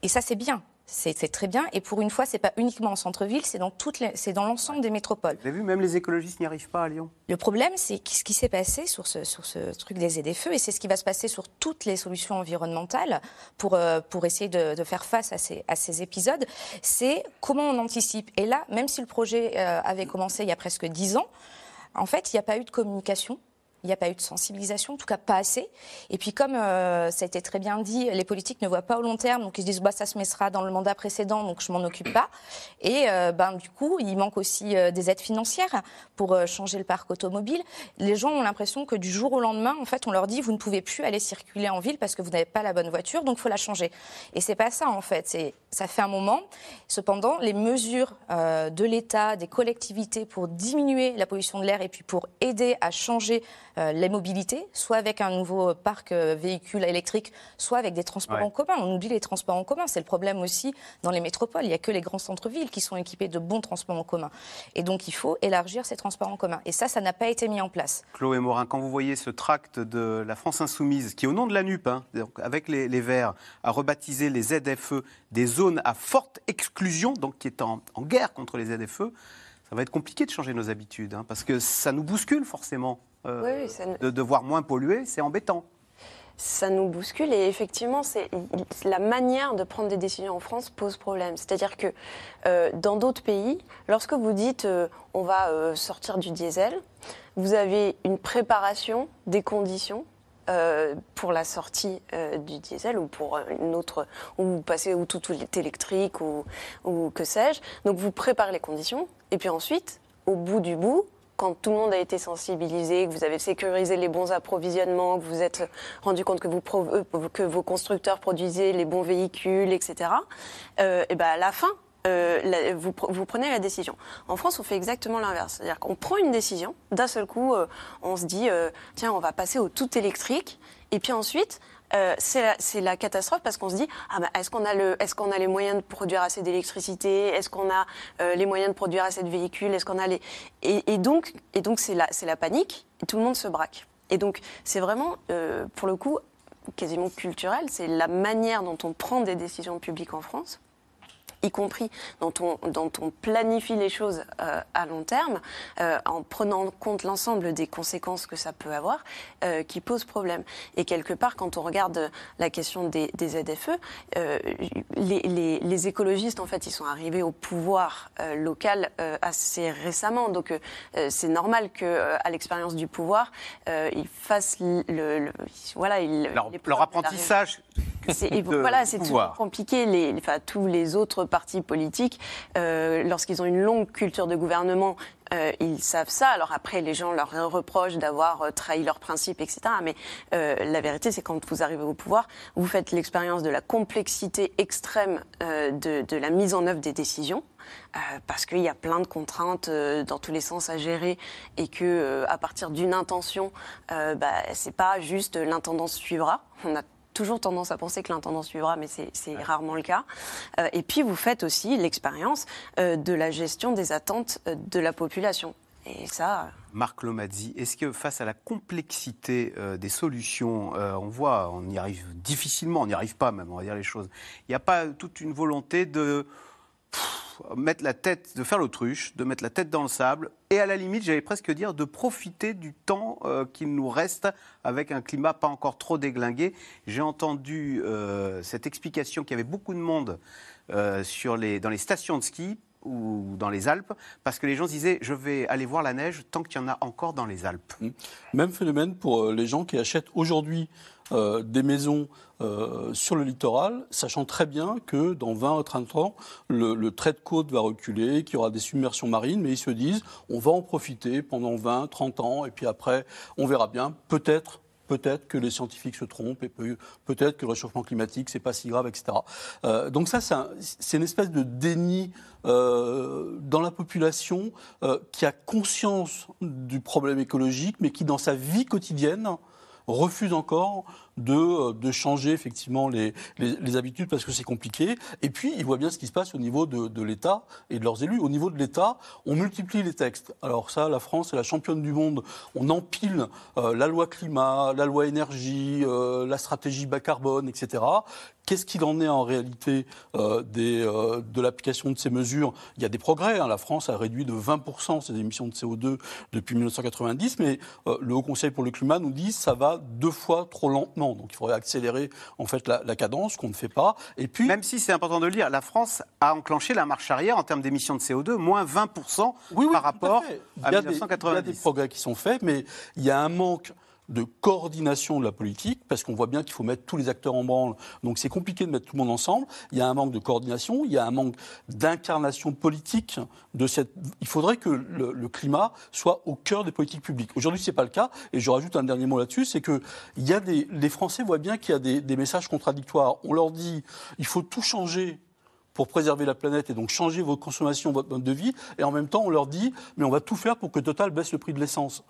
Et ça, c'est bien. C'est très bien. Et pour une fois, c'est pas uniquement en centre-ville, c'est dans toutes les- c'est dans l'ensemble des métropoles. Vous avez vu, même les écologistes n'y arrivent pas à Lyon. Le problème, c'est ce qui s'est passé sur ce, sur ce truc des ZFE, et c'est ce qui va se passer sur toutes les solutions environnementales pour, euh, pour essayer de, de faire face à ces, à ces épisodes, c'est comment on anticipe. Et là, même si le projet euh, avait commencé il y a presque dix ans, en fait, il n'y a pas eu de communication. Il n'y a pas eu de sensibilisation, en tout cas pas assez. Et puis comme euh, ça a été très bien dit, les politiques ne voient pas au long terme, donc ils se disent bah, ça se mettra dans le mandat précédent, donc je m'en occupe pas. Et euh, ben, du coup, il manque aussi euh, des aides financières pour changer le parc automobile. Les gens ont l'impression que du jour au lendemain, en fait, on leur dit vous ne pouvez plus aller circuler en ville parce que vous n'avez pas la bonne voiture, donc faut la changer. Et c'est pas ça en fait. C'est ça fait un moment. Cependant, les mesures de l'État, des collectivités pour diminuer la pollution de l'air et puis pour aider à changer euh, les mobilités, soit avec un nouveau parc euh, véhicule électrique, soit avec des transports Ouais. en commun. On oublie les transports en commun. C'est le problème aussi dans les métropoles. Il n'y a que les grands centres-villes qui sont équipés de bons transports en commun. Et donc, il faut élargir ces transports en commun. Et ça, ça n'a pas été mis en place. Chloé Morin, quand vous voyez ce tract de la France Insoumise, qui au nom de la NUP, hein, donc avec les, les Verts, a rebaptisé les ZFE des zones à forte exclusion, donc qui est en, en guerre contre les ZFE, ça va être compliqué de changer nos habitudes, hein, parce que ça nous bouscule forcément. Euh, Oui, ça De devoir moins polluer, c'est embêtant. ça nous bouscule et effectivement, c'est la manière de prendre des décisions en France pose problème. C'est-à-dire que euh, dans d'autres pays, lorsque vous dites euh, on va sortir du diesel, vous avez une préparation des conditions. euh, pour la sortie euh, du diesel ou pour une autre, ou vous passez ou tout, tout est électrique ou, ou que sais-je. Donc vous préparez les conditions et puis ensuite, au bout du bout, quand tout le monde a été sensibilisé, que vous avez sécurisé les bons approvisionnements, que vous êtes rendu compte que, euh, vos constructeurs produisaient les bons véhicules, etc., euh, et ben à la fin, euh, vous, pre- vous prenez la décision. En France, on fait exactement l'inverse. C'est-à-dire qu'on prend une décision, d'un seul coup, on se dit, tiens, on va passer au tout électrique, et puis ensuite, euh, c'est la, catastrophe parce qu'on se dit ah bah, est-ce qu'on a les moyens de produire assez d'électricité? Est-ce qu'on a euh, les moyens de produire assez de véhicules? Est-ce qu'on a et, donc c'est la la panique. Tout le monde se braque. Et donc c'est vraiment euh, pour le coup quasiment culturel. C'est la manière dont on prend des décisions publiques en France y compris dont on, dont on planifie les choses euh, à long terme, euh, en prenant en compte l'ensemble des conséquences que ça peut avoir, euh, qui pose problème. Et quelque part, quand on regarde la question des, des ZFE, euh, les, les- les écologistes, en fait, ils sont arrivés au pouvoir euh, local euh, assez récemment. Donc, euh, c'est normal que, euh, à l'expérience du pouvoir, euh, ils fassent le, le- voilà, ils, Leur, leur apprentissage. Et voilà, c'est toujours compliqué. Les, enfin, tous les autres partis politiques, euh, lorsqu'ils ont une longue culture de gouvernement, euh, ils savent ça. Alors après, les gens leur reprochent d'avoir euh, trahi leurs principes, etc. Mais euh, la vérité, c'est quand vous arrivez au pouvoir, vous faites l'expérience de la complexité extrême de, de la mise en œuvre des décisions. euh, parce qu'il y a plein de contraintes euh, dans tous les sens à gérer et que euh, à partir d'une intention, bah, c'est pas juste l'intendance suivra. On a toujours tendance à penser que l'intendance suivra, mais c'est rarement le cas. Euh, et puis, vous faites aussi l'expérience euh, de la gestion des attentes euh, de la population. Et ça, Marc Lomazzi, est-ce que face à la complexité des solutions, on voit, on y arrive difficilement, on n'y arrive pas même, on va dire les choses, il n'y a pas toute une volonté de mettre la tête, de faire l'autruche, de mettre la tête dans le sable, et à la limite, j'allais presque dire, de profiter du temps euh, qu'il nous reste avec un climat pas encore trop déglingué. J'ai entendu euh, cette explication qu'il y avait beaucoup de monde euh, sur les, dans les stations de ski ou dans les Alpes, parce que les gens disaient, je vais aller voir la neige tant qu'il y en a encore dans les Alpes. Mmh. Même phénomène pour les gens qui achètent aujourd'hui euh, des maisons euh, sur le littoral, sachant très bien que dans 20 ou 30 ans, le, trait de côte va reculer, qu'il y aura des submersions marines, mais ils se disent on va en profiter pendant 20, 30 ans, et puis après, on verra bien. Peut-être peut-être que les scientifiques se trompent et peut-être que le réchauffement climatique, c'est pas si grave, etc. Euh, donc ça, c'est une espèce de déni dans la population qui a conscience du problème écologique, mais qui, dans sa vie quotidienne, refuse encore de, euh, de changer effectivement les, les, habitudes parce que c'est compliqué. Et puis, ils voient bien ce qui se passe au niveau de, de l'État et de leurs élus. Au niveau de l'État, on multiplie les textes. Alors ça, la France est la championne du monde. On empile euh, la loi climat, la loi énergie, euh, la stratégie bas carbone, etc. Qu'est-ce qu'il en est en réalité des, de l'application de ces mesures? Il y a des progrès. Hein. La France a réduit de 20% ses émissions de CO2 depuis 1990, mais le Haut Conseil pour le climat nous dit que ça va deux fois trop lentement. Donc il faudrait accélérer en fait la, la cadence, qu'on ne fait pas. Et puis, même si c'est important de le dire, la France a enclenché la marche arrière en termes d'émissions de CO2, moins 20% par rapport à, 1990. il y a des progrès qui sont faits, mais il y a un manque de coordination de la politique, parce qu'on voit bien qu'il faut mettre tous les acteurs en branle. Donc c'est compliqué de mettre tout le monde ensemble. Il y a un manque de coordination, il y a un manque d'incarnation politique de cette. Il faudrait que le, climat soit au cœur des politiques publiques. Aujourd'hui, c'est pas le cas. Et je rajoute un dernier mot là-dessus, c'est que il y a des. Les Français voient bien qu'il y a des, des messages contradictoires. On leur dit, il faut tout changer pour préserver la planète et donc changer votre consommation, votre mode de vie. Et en même temps, on leur dit, mais on va tout faire pour que Total baisse le prix de l'essence.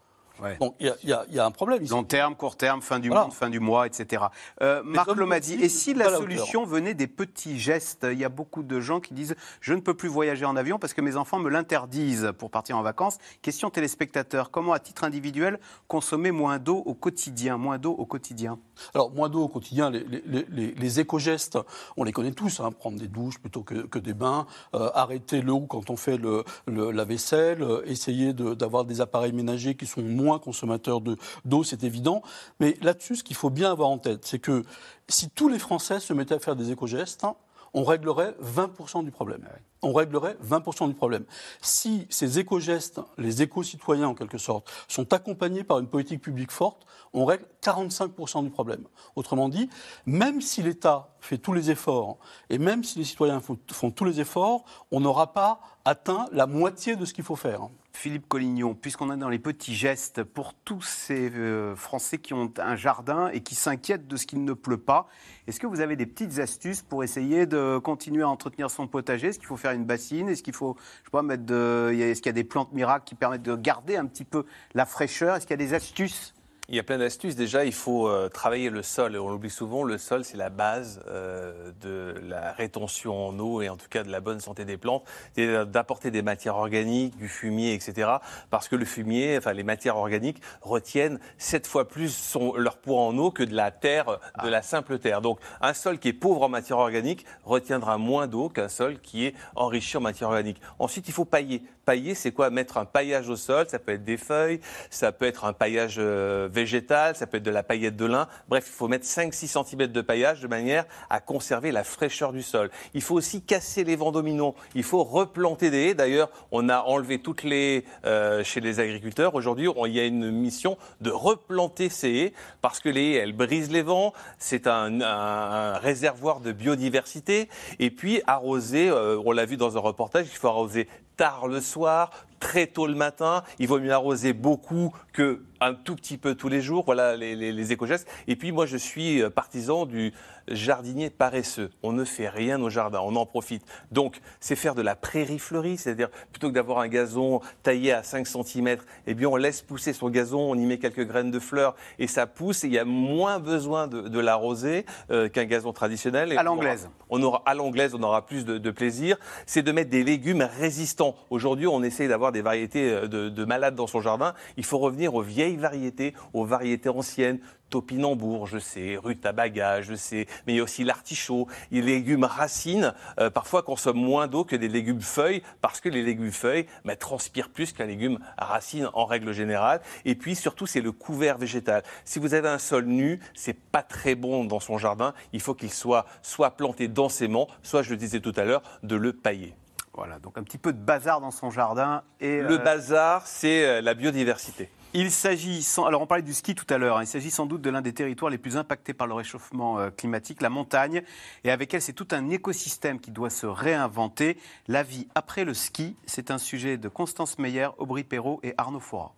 Donc il y, y, a un problème ici. Long terme, court terme, fin du monde, fin du mois, etc. Euh, Marc Lomadi, et si la solution venait des petits gestes Il y a beaucoup de gens qui disent je ne peux plus voyager en avion parce que mes enfants me l'interdisent pour partir en vacances. Question téléspectateur, comment à titre individuel consommer moins d'eau au quotidien Moins d'eau au quotidien? Alors moins d'eau au quotidien, les, les, les, éco-gestes, on les connaît tous, hein, prendre des douches plutôt que, que des bains, euh, arrêter l'eau quand on fait le, la vaisselle, euh, essayer d'avoir des appareils ménagers qui sont moins moins consommateurs d'eau, c'est évident. Mais là-dessus, ce qu'il faut bien avoir en tête, c'est que si tous les Français se mettaient à faire des éco-gestes, hein, on réglerait 20% du problème. On réglerait 20% du problème. Si ces éco-gestes, les éco-citoyens en quelque sorte, sont accompagnés par une politique publique forte, on règle 45% du problème. Autrement dit, même si l'État fait tous les efforts et même si les citoyens font tous les efforts, on n'aura pas atteint la moitié de ce qu'il faut faire. Philippe Collignon, puisqu'on est dans les petits gestes, pour tous ces euh, Français qui ont un jardin et qui s'inquiètent de ce qu'il ne pleut pas, est-ce que vous avez des petites astuces pour essayer de continuer à entretenir son potager? Est-ce qu'il faut faire une bassine? Est-ce qu'il faut, je sais pas, mettre de, est-ce qu'il y a des plantes miracles qui permettent de garder un petit peu la fraîcheur? Est-ce qu'il y a des astuces? Il y a plein d'astuces. Déjà, il faut euh, travailler le sol. Et on l'oublie souvent, le sol, c'est la base euh, de la rétention en eau et en tout cas de la bonne santé des plantes. C'est d'apporter des matières organiques, du fumier, etc. Parce que le fumier, enfin les matières organiques, retiennent sept fois plus leur poids en eau que de la terre, de la simple terre. Donc, un sol qui est pauvre en matière organique retiendra moins d'eau qu'un sol qui est enrichi en matière organique. Ensuite, il faut pailler. Pailler, c'est quoi? Mettre un paillage au sol. Ça peut être des feuilles, ça peut être un paillage euh, végétal, ça peut être de la paillette de lin. Bref, il faut mettre 5-6 cm de paillage de manière à conserver la fraîcheur du sol. Il faut aussi casser les vents dominants. Il faut replanter des haies. D'ailleurs, on a enlevé toutes les euh, chez les agriculteurs. Aujourd'hui, il y a une mission de replanter ces haies parce que les haies, elles brisent les vents. C'est un, réservoir de biodiversité. Et puis, arroser, euh, on l'a vu dans un reportage, il faut arroser tard le soir, très tôt le matin. Il vaut mieux arroser beaucoup que un tout petit peu tous les jours. Voilà les, les, éco-gestes. Et puis moi, je suis euh, partisan du jardinier paresseux. On ne fait rien au jardin, on en profite. Donc, c'est faire de la prairie fleurie, c'est-à-dire plutôt que d'avoir un gazon taillé à 5 cm, eh bien, on laisse pousser son gazon, on y met quelques graines de fleurs et ça pousse. Et il y a moins besoin de, l'arroser euh, qu'un gazon traditionnel. à l'anglaise. On aura, à l'anglaise, on aura plus de, de plaisir. C'est de mettre des légumes résistants. Aujourd'hui, on essaie d'avoir des variétés euh, de, de malades dans son jardin. Il faut revenir aux vieilles variétés aux variétés anciennes, topinambour, je sais, rutabaga, je sais, mais il y a aussi l'artichaut. Les légumes racines, euh, parfois consomment moins d'eau que des légumes feuilles, parce que les légumes feuilles bah, transpirent plus qu'un légume racine en règle générale. Et puis surtout, c'est le couvert végétal. Si vous avez un sol nu, c'est pas très bon dans son jardin. Il faut qu'il soit soit planté densément, soit, je le disais tout à l'heure, de le pailler. Voilà, donc un petit peu de bazar dans son jardin. Et, Le euh, bazar, c'est euh, la biodiversité. Il s'agit, sans- alors on parlait du ski tout à l'heure, hein, il s'agit sans doute de l'un des territoires les plus impactés par le réchauffement euh, climatique, la montagne, et avec elle c'est tout un écosystème qui doit se réinventer. La vie après le ski, c'est un sujet de Constance Meyer, Aubry Perrault et Arnaud Fora.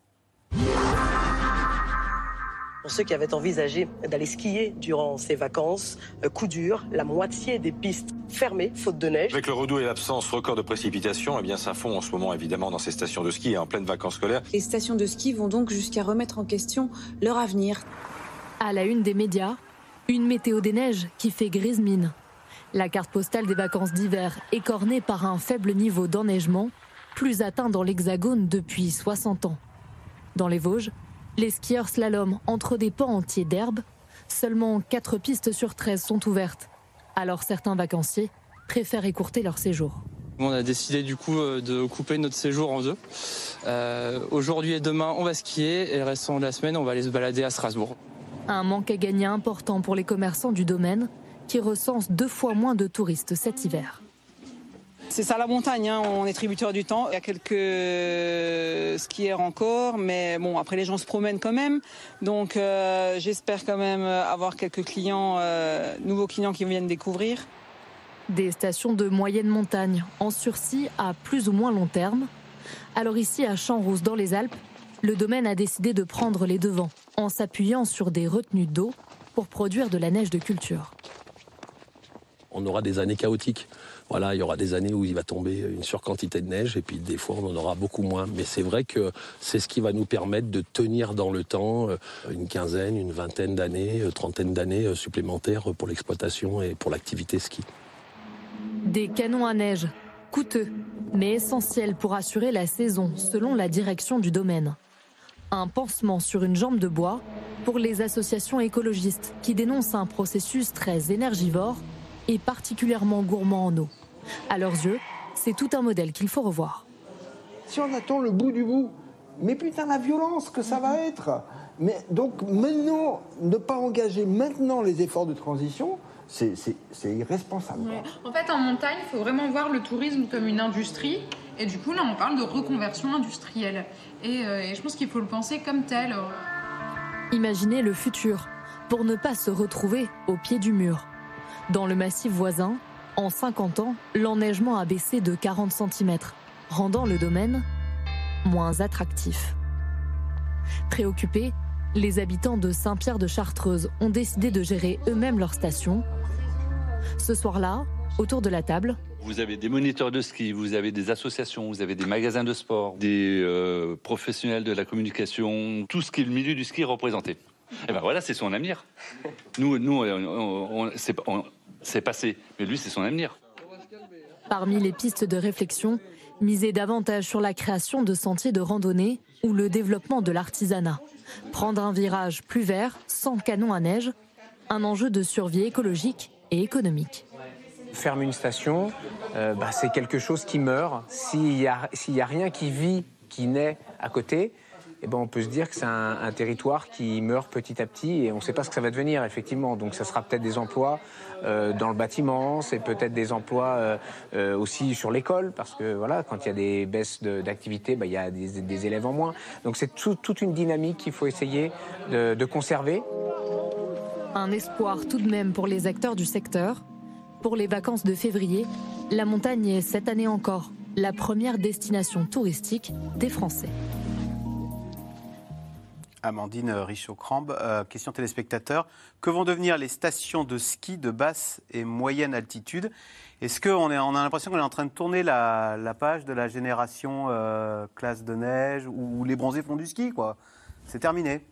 Pour ceux qui avaient envisagé d'aller skier durant ces vacances, euh, coup dur, la moitié des pistes fermées faute de neige. Avec le redout et l'absence record de précipitations, eh bien ça fond en ce moment évidemment dans ces stations de ski et en pleine vacances scolaires. Les stations de ski vont donc jusqu'à remettre en question leur avenir. À la une des médias, une météo des neiges qui fait grise mine. La carte postale des vacances d'hiver écornée par un faible niveau d'enneigement, plus atteint dans l'Hexagone depuis 60 ans. Dans les Vosges, les skieurs slalom entre des pans entiers d'herbe. Seulement 4 pistes sur 13 sont ouvertes. Alors certains vacanciers préfèrent écourter leur séjour. On a décidé du coup euh, de couper notre séjour en deux. Euh, Aujourd'hui et demain, on va skier et le restant de la semaine, on va aller se balader à Strasbourg. Un manque à gagner important pour les commerçants du domaine qui recensent deux fois moins de touristes cet hiver. C'est ça la montagne, hein. on est tributaire du temps. Il y a quelques skieurs encore, mais bon, après les gens se promènent quand même. Donc euh, j'espère quand même avoir quelques clients, euh, nouveaux clients qui viennent découvrir. Des stations de moyenne montagne en sursis à plus ou moins long terme. Alors ici à Champs-Rousse dans les Alpes, le domaine a décidé de prendre les devants en s'appuyant sur des retenues d'eau pour produire de la neige de culture. on aura des années chaotiques. Voilà, il y aura des années où il va tomber une surquantité de neige et puis des fois on en aura beaucoup moins. Mais c'est vrai que c'est ce qui va nous permettre de tenir dans le temps euh, une quinzaine, une vingtaine d'années, euh, trentaine d'années euh, supplémentaires pour l'exploitation et pour l'activité ski. Des canons à neige, coûteux, mais essentiels pour assurer la saison, selon la direction du domaine. Un pansement sur une jambe de bois pour les associations écologistes qui dénoncent un processus très énergivore et particulièrement gourmand en eau. À leurs yeux, c'est tout un modèle qu'il faut revoir. Si on attend le bout du bout, mais putain la violence que ça va être. Mais donc maintenant, ne pas engager maintenant les efforts de transition, c'est irresponsable. Ouais. En fait, en montagne, il faut vraiment voir le tourisme comme une industrie. Et du coup, là, on parle de reconversion industrielle. Et, euh, et je pense qu'il faut le penser comme tel. Imaginez le futur pour ne pas se retrouver au pied du mur. Dans le massif voisin, en 50 ans, l'enneigement a baissé de 40 cm, rendant le domaine moins attractif. Préoccupés, les habitants de Saint-Pierre de Chartreuse ont décidé de gérer eux-mêmes leur station. Ce soir-là, autour de la table, Vous avez des moniteurs de ski, vous avez des associations, vous avez des magasins de sport, des euh, professionnels de la communication, tout ce qui est le milieu du ski représenté. Et ben voilà, c'est son avenir. Nous, nous, on- on- c'est passé, mais lui, c'est son avenir. Parmi les pistes de réflexion, miser davantage sur la création de sentiers de randonnée ou le développement de l'artisanat. Prendre un virage plus vert, sans canon à neige, un enjeu de survie écologique et économique. Fermer une station, euh, bah, c'est quelque chose qui meurt. S'il n'y a, s'il y a rien qui vit, qui naît à côté, eh ben, on peut se dire que c'est un, un territoire qui meurt petit à petit et on ne sait pas ce que ça va devenir, effectivement. Donc ça sera peut-être des emplois dans le bâtiment, c'est peut-être des emplois euh, euh, aussi sur l'école, parce que voilà, quand il y a des baisses d'activité, bah, il y a des, élèves en moins. Donc c'est tout- toute une dynamique qu'il faut essayer de conserver. Un espoir tout de même pour les acteurs du secteur. Pour les vacances de février, la montagne est cette année encore la première destination touristique des Français. Amandine Richaud-Crambe, euh, question téléspectateur. Que vont devenir les stations de ski de basse et moyenne altitude? Est-ce qu'on a l'impression qu'on est en train de tourner la, page de la génération euh, classe de neige où les bronzés font du ski quoi? C'est terminé.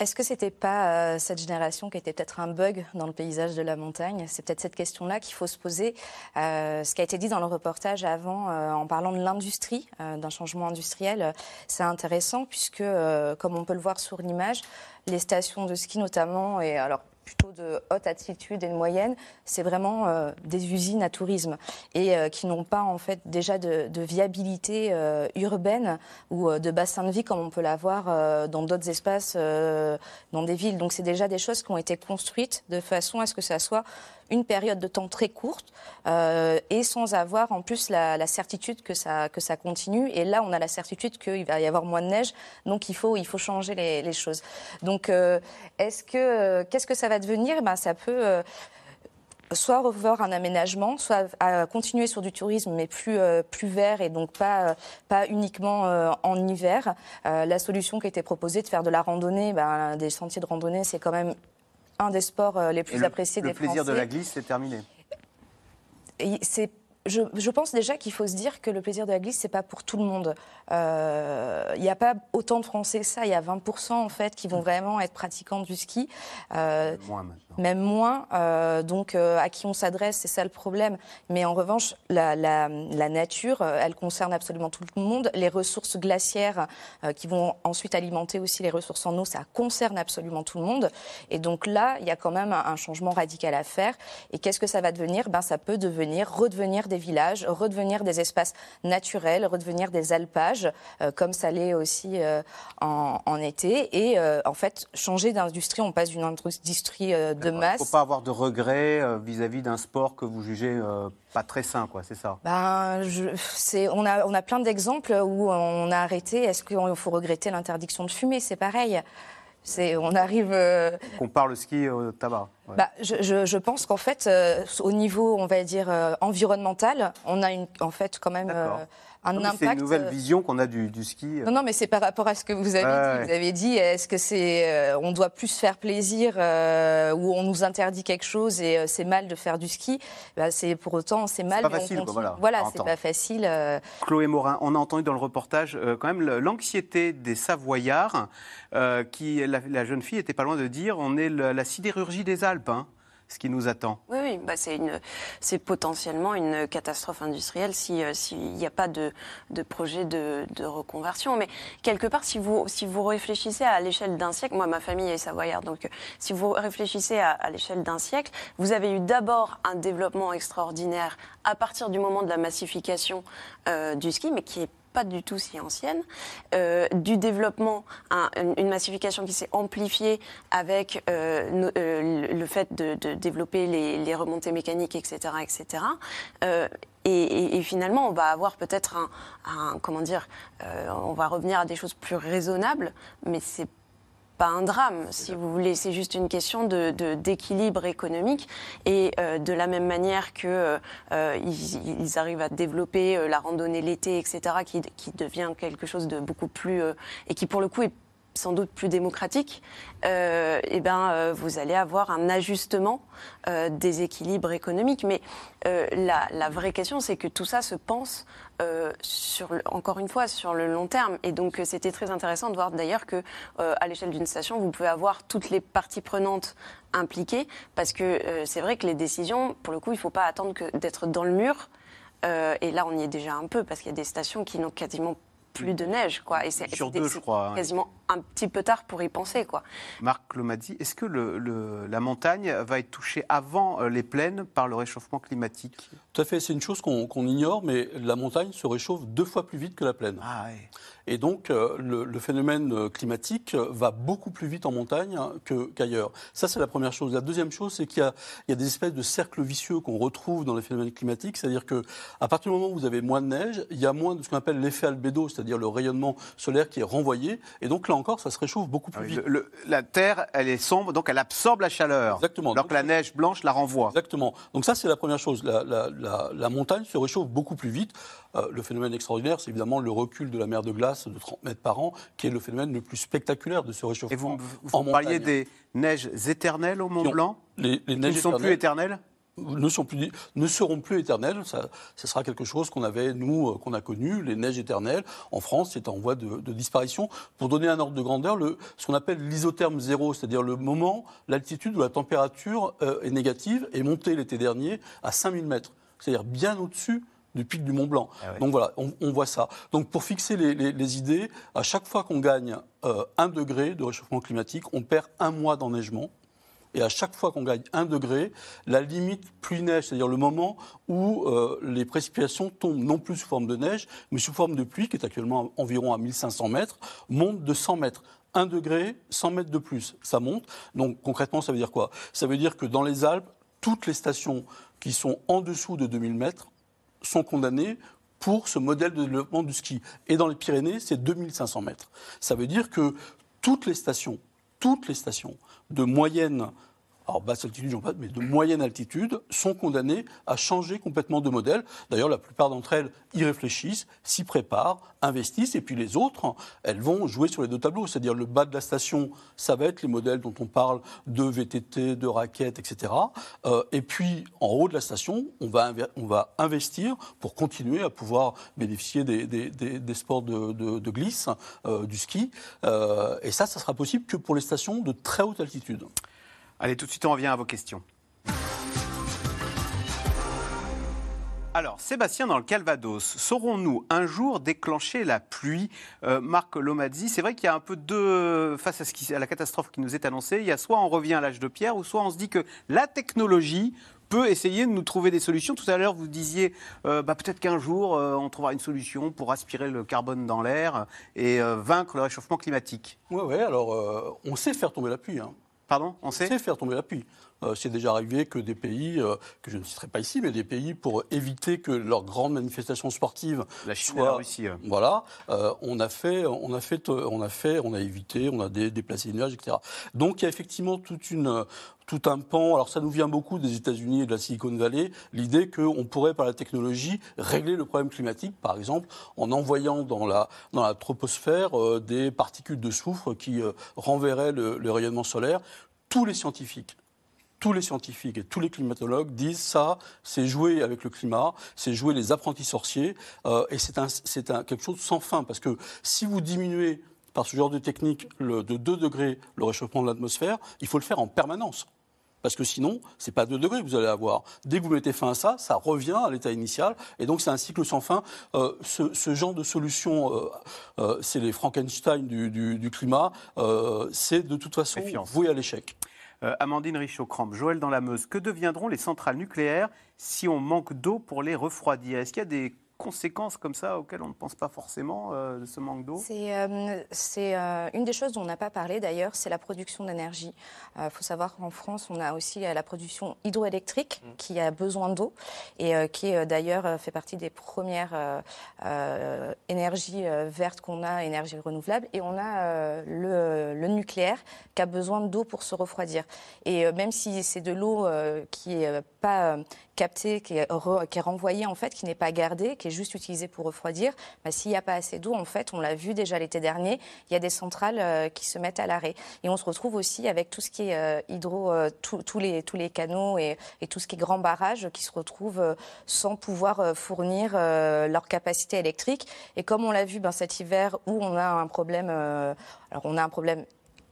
Est-ce que c'était pas euh, cette génération qui était peut-être un bug dans le paysage de la montagne? C'est peut-être cette question-là qu'il faut se poser. Euh, ce qui a été dit dans le reportage avant, euh, en parlant de l'industrie, d'un changement industriel, c'est intéressant puisque, comme on peut le voir sur l'image, les stations de ski notamment, et alors plutôt de haute altitude et de moyenne, c'est vraiment euh, des usines à tourisme et euh, qui n'ont pas en fait déjà de, viabilité euh, urbaine ou de bassin de vie comme on peut l'avoir dans d'autres espaces, dans des villes. Donc c'est déjà des choses qui ont été construites de façon à ce que ça soit une période de temps très courte euh, et sans avoir en plus la, certitude que ça, que ça continue. Et là, on a la certitude qu'il va y avoir moins de neige, donc il faut, il faut changer les, choses. Donc, euh, est-ce que, euh, qu'est-ce que ça va devenir? Ben, Ça peut. soit revoir un aménagement, soit continuer sur du tourisme, mais plus, plus vert et donc pas, pas uniquement en hiver. La solution qui été proposée de faire de la randonnée, ben, des sentiers de randonnée, c'est quand même un des sports euh, les plus le, appréciés le des plaisir de Français. la glisse, c'est terminé. C'est je, je pense déjà qu'il faut se dire que le plaisir de la glisse, c'est pas pour tout le monde. Euh, Il n'y a pas autant de Français que ça. Il y a 20% en fait qui vont vraiment être pratiquants du ski. Euh, Moins maintenant. Même moins. Euh, donc, euh, à qui on s'adresse, c'est ça le problème. Mais en revanche, la, la- la nature, euh, elle concerne absolument tout le monde. Les ressources glaciaires euh, qui vont ensuite alimenter aussi les ressources en eau, ça concerne absolument tout le monde. Et donc là, il y a quand même un, changement radical à faire. Et qu'est-ce que ça va devenir? Ben, ça peut devenir redevenir des villages, redevenir des espaces naturels, redevenir des alpages, euh, comme ça l'est aussi euh, en, en été. Et en fait, changer d'industrie, on passe d'une industrie de Il ne faut pas avoir de regrets euh, vis-à-vis d'un sport que vous jugez euh, pas très sain, quoi, c'est ça? Ben, je, c'est, on, a, on a plein d'exemples où on a arrêté. Est-ce qu'il faut regretter l'interdiction de fumer? C'est pareil. C'est, on arrive. euh, Qu'on parle le ski au tabac. ouais. bah, je, je- je pense qu'en fait, euh, au niveau, on va dire euh, environnemental, on a une, en fait quand même un Non, mais impact. C'est une nouvelle euh, vision qu'on a du, du ski. Non, non, mais c'est par rapport à ce que vous avez dit. Vous avez dit, est-ce que c'est, euh, on doit plus se faire plaisir euh, ou on nous interdit quelque chose et euh, c'est mal de faire du ski? Bah, C'est pour autant, c'est mal. pas mais facile, continue. voilà, à c'est pas facile. euh, Chloé Morin, on a entendu dans le reportage euh, quand même l'anxiété des Savoyards, euh, qui la, la jeune fille était pas loin de dire on est le- la sidérurgie des Alpes, hein, ce qui nous attend. Oui, bah c'est potentiellement une catastrophe industrielle si euh, s'il n'y a pas de, projet de, reconversion. Mais quelque part, si vous si réfléchissez à l'échelle d'un siècle, moi ma famille est savoyarde, donc euh, si vous réfléchissez à, à l'échelle d'un siècle, vous avez eu d'abord un développement extraordinaire à partir du moment de la massification euh, du ski, mais qui est pas du tout si ancienne, euh, du développement, un- une- massification qui s'est amplifiée avec euh, euh, le fait de, développer les, remontées mécaniques, etc., etc. Et, finalement, on va avoir peut-être un, un- comment dire, on va revenir à des choses plus raisonnables, mais c'est pas un drame, si vous voulez. C'est juste une question de de- d'équilibre économique. Et euh, de la même manière que euh, euh, ils, ils arrivent à développer euh, la randonnée l'été, etc., qui, qui devient quelque chose de beaucoup plus euh, et qui pour le coup est sans doute plus démocratique, euh, eh ben, euh, vous allez avoir un ajustement euh, des équilibres économiques. Mais euh, la, la vraie question, c'est que tout ça se pense euh, sur, le- encore une fois, sur le long terme. Et donc, c'était très intéressant de voir d'ailleurs que, à l'échelle d'une station, vous pouvez avoir toutes les parties prenantes impliquées, parce que c'est vrai que les décisions, pour le coup, il ne faut pas attendre d'être dans le mur. Et là, on y est déjà un peu, parce qu'il y a des stations qui n'ont quasiment plus de neige, quoi. Et c'est Sur deux, je crois, hein. Quasiment un petit peu tard pour y penser, quoi. Marc Lomadi, est-ce que le- le- la montagne va être touchée avant euh, les plaines par le réchauffement climatique? Tout à fait, c'est une chose qu'on ignore, mais la montagne se réchauffe deux fois plus vite que la plaine. Ah ouais. Et donc, euh, le, le phénomène euh, climatique va beaucoup plus vite en montagne hein, qu'ailleurs. Ça, c'est la première chose. La deuxième chose, c'est qu'il y, y a des espèces de cercles vicieux qu'on retrouve dans les phénomènes climatiques. C'est-à-dire que à partir du moment où vous avez moins de neige, il y a moins de ce qu'on appelle l'effet albédo, c'est-à-dire le rayonnement solaire qui est renvoyé. Et donc, là encore, ça se réchauffe beaucoup plus Ah vite. le- le- la Terre, elle est sombre, donc elle absorbe la chaleur. Exactement. Alors Donc, que la neige blanche la renvoie. Exactement. Donc ça, c'est la première chose. La, la- la- la montagne se réchauffe beaucoup plus vite. Euh, le phénomène extraordinaire, c'est évidemment le recul de la mer de glace de 30 mètres par an, qui est le phénomène le plus spectaculaire de ce réchauffement. Et vous, vous en parliez des neiges éternelles au Mont Qui ont- Blanc les, les qui neiges ne sont plus éternelles? Ne, sont plus, ne seront plus éternelles. Ça, ça sera quelque chose qu'on avait, nous, euh, qu'on a connu, les neiges éternelles. En France, c'est en voie de, de, disparition. Pour donner un ordre de grandeur, le, ce qu'on appelle l'isotherme zéro, c'est-à-dire le moment, l'altitude où la température euh, est négative, est montée l'été dernier à 5000 mètres. C'est-à-dire bien au-dessus du pic du Mont Blanc. Ah. Donc voilà, on, on, voit ça. Donc pour fixer les, les, les idées, à chaque fois qu'on gagne euh, un degré de réchauffement climatique, on perd un mois d'enneigement. Et à chaque fois qu'on gagne un degré, la limite pluie-neige, c'est-à-dire le moment où euh, les précipitations tombent non plus sous forme de neige, mais sous forme de pluie, qui est actuellement environ à 1500 mètres, monte de 100 mètres. 1 degré, 100 mètres de plus, ça monte. Donc concrètement, ça veut dire quoi? Ça veut dire que dans les Alpes, toutes les stations qui sont en dessous de 2000 mètres sont condamnées pour ce modèle de développement du ski. Et dans les Pyrénées, c'est 2500 mètres. Ça veut dire que toutes les stations, toutes les stations de moyenne alors basse altitude, mais de moyenne altitude, sont condamnées à changer complètement de modèle. D'ailleurs, la plupart d'entre elles y réfléchissent, s'y préparent, investissent, et puis les autres, elles vont jouer sur les deux tableaux. C'est-à-dire le bas de la station, ça va être les modèles dont on parle de VTT, de raquettes, etc. Euh, et puis en haut de la station, on va, investir pour continuer à pouvoir bénéficier des, sports de glisse, euh, du ski. Euh, et ça, ça sera possible que pour les stations de très haute altitude. Allez, tout de suite, on revient à vos questions. Alors, Sébastien, dans le Calvados, saurons-nous un jour déclencher la pluie? Euh, Marc Lomazzi, c'est vrai qu'il y a un peu de. Face à, la catastrophe qui nous est annoncée, il y a soit on revient à l'âge de pierre, ou soit on se dit que la technologie peut essayer de nous trouver des solutions. Tout à l'heure, vous disiez euh, bah, peut-être qu'un jour, euh, on trouvera une solution pour aspirer le carbone dans l'air et vaincre le réchauffement climatique. Oui, ouais, alors on sait faire tomber la pluie. Hein. On sait On sait faire tomber la pluie. Euh, c'est déjà arrivé que des pays, euh, que je ne citerai pas ici, mais des pays, pour éviter que leurs grandes manifestations sportives la Chine soient, et la Russie. euh. Voilà, euh, on a fait, on a fait, on a fait, on a évité, on a dé- déplacé les nuages, etc. Donc il y a effectivement toute une, tout un pan. Alors ça nous vient beaucoup des États-Unis et de la Silicon Valley, l'idée qu'on pourrait par la technologie régler le problème climatique, par exemple en envoyant dans la dans la troposphère euh, des particules de soufre qui euh, renverraient le, le rayonnement solaire. Tous les scientifiques tous les scientifiques et tous les climatologues disent ça, c'est jouer avec le climat, c'est jouer les apprentis sorciers, euh, et c'est un, c'est un, quelque chose sans fin, parce que si vous diminuez par ce genre de technique le, de 2 degrés le réchauffement de l'atmosphère, il faut le faire en permanence. Parce que sinon, c'est pas 2 degrés que vous allez avoir. Dès que vous mettez fin à ça, ça revient à l'état initial. Et donc, c'est un cycle sans fin. Euh, ce, ce, genre de solution, euh, euh, c'est les Frankenstein du, du, du climat. C'est de toute façon voué à l'échec. Euh, Amandine Richaud-Crampe, Joël dans la Meuse, que deviendront les centrales nucléaires si on manque d'eau pour les refroidir? Est-ce qu'il y a des conséquences comme ça auxquelles on ne pense pas forcément euh, de ce manque d'eau? C'est euh, euh, une des choses dont on n'a pas parlé d'ailleurs, c'est la production d'énergie. Il faut savoir qu'en France, on a aussi la production hydroélectrique qui a besoin d'eau et qui d'ailleurs fait partie des premières énergies vertes qu'on a, énergie renouvelable. Et on a le, le nucléaire qui a besoin d'eau pour se refroidir. Et même si c'est de l'eau qui est euh, pas captée, qui est, re- qui est renvoyée en fait, qui n'est pas gardée, qui est juste utilisée pour refroidir, bah, s'il n'y a pas assez d'eau, en fait, on l'a vu déjà l'été dernier, il y a des centrales euh, qui se mettent à l'arrêt. Et on se retrouve aussi avec tout ce qui est euh, hydro, euh, les, tous les canaux et, tout ce qui est grand barrage qui se retrouvent sans pouvoir fournir leur capacité électrique. Et comme on l'a vu ben, cet hiver où on a un problème, alors on a un problème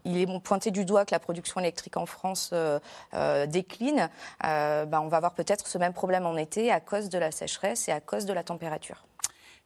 il est pointé du doigt que la production électrique en France euh, euh, décline. Euh, ben, on va avoir peut-être ce même problème en été à cause de la sécheresse et à cause de la température.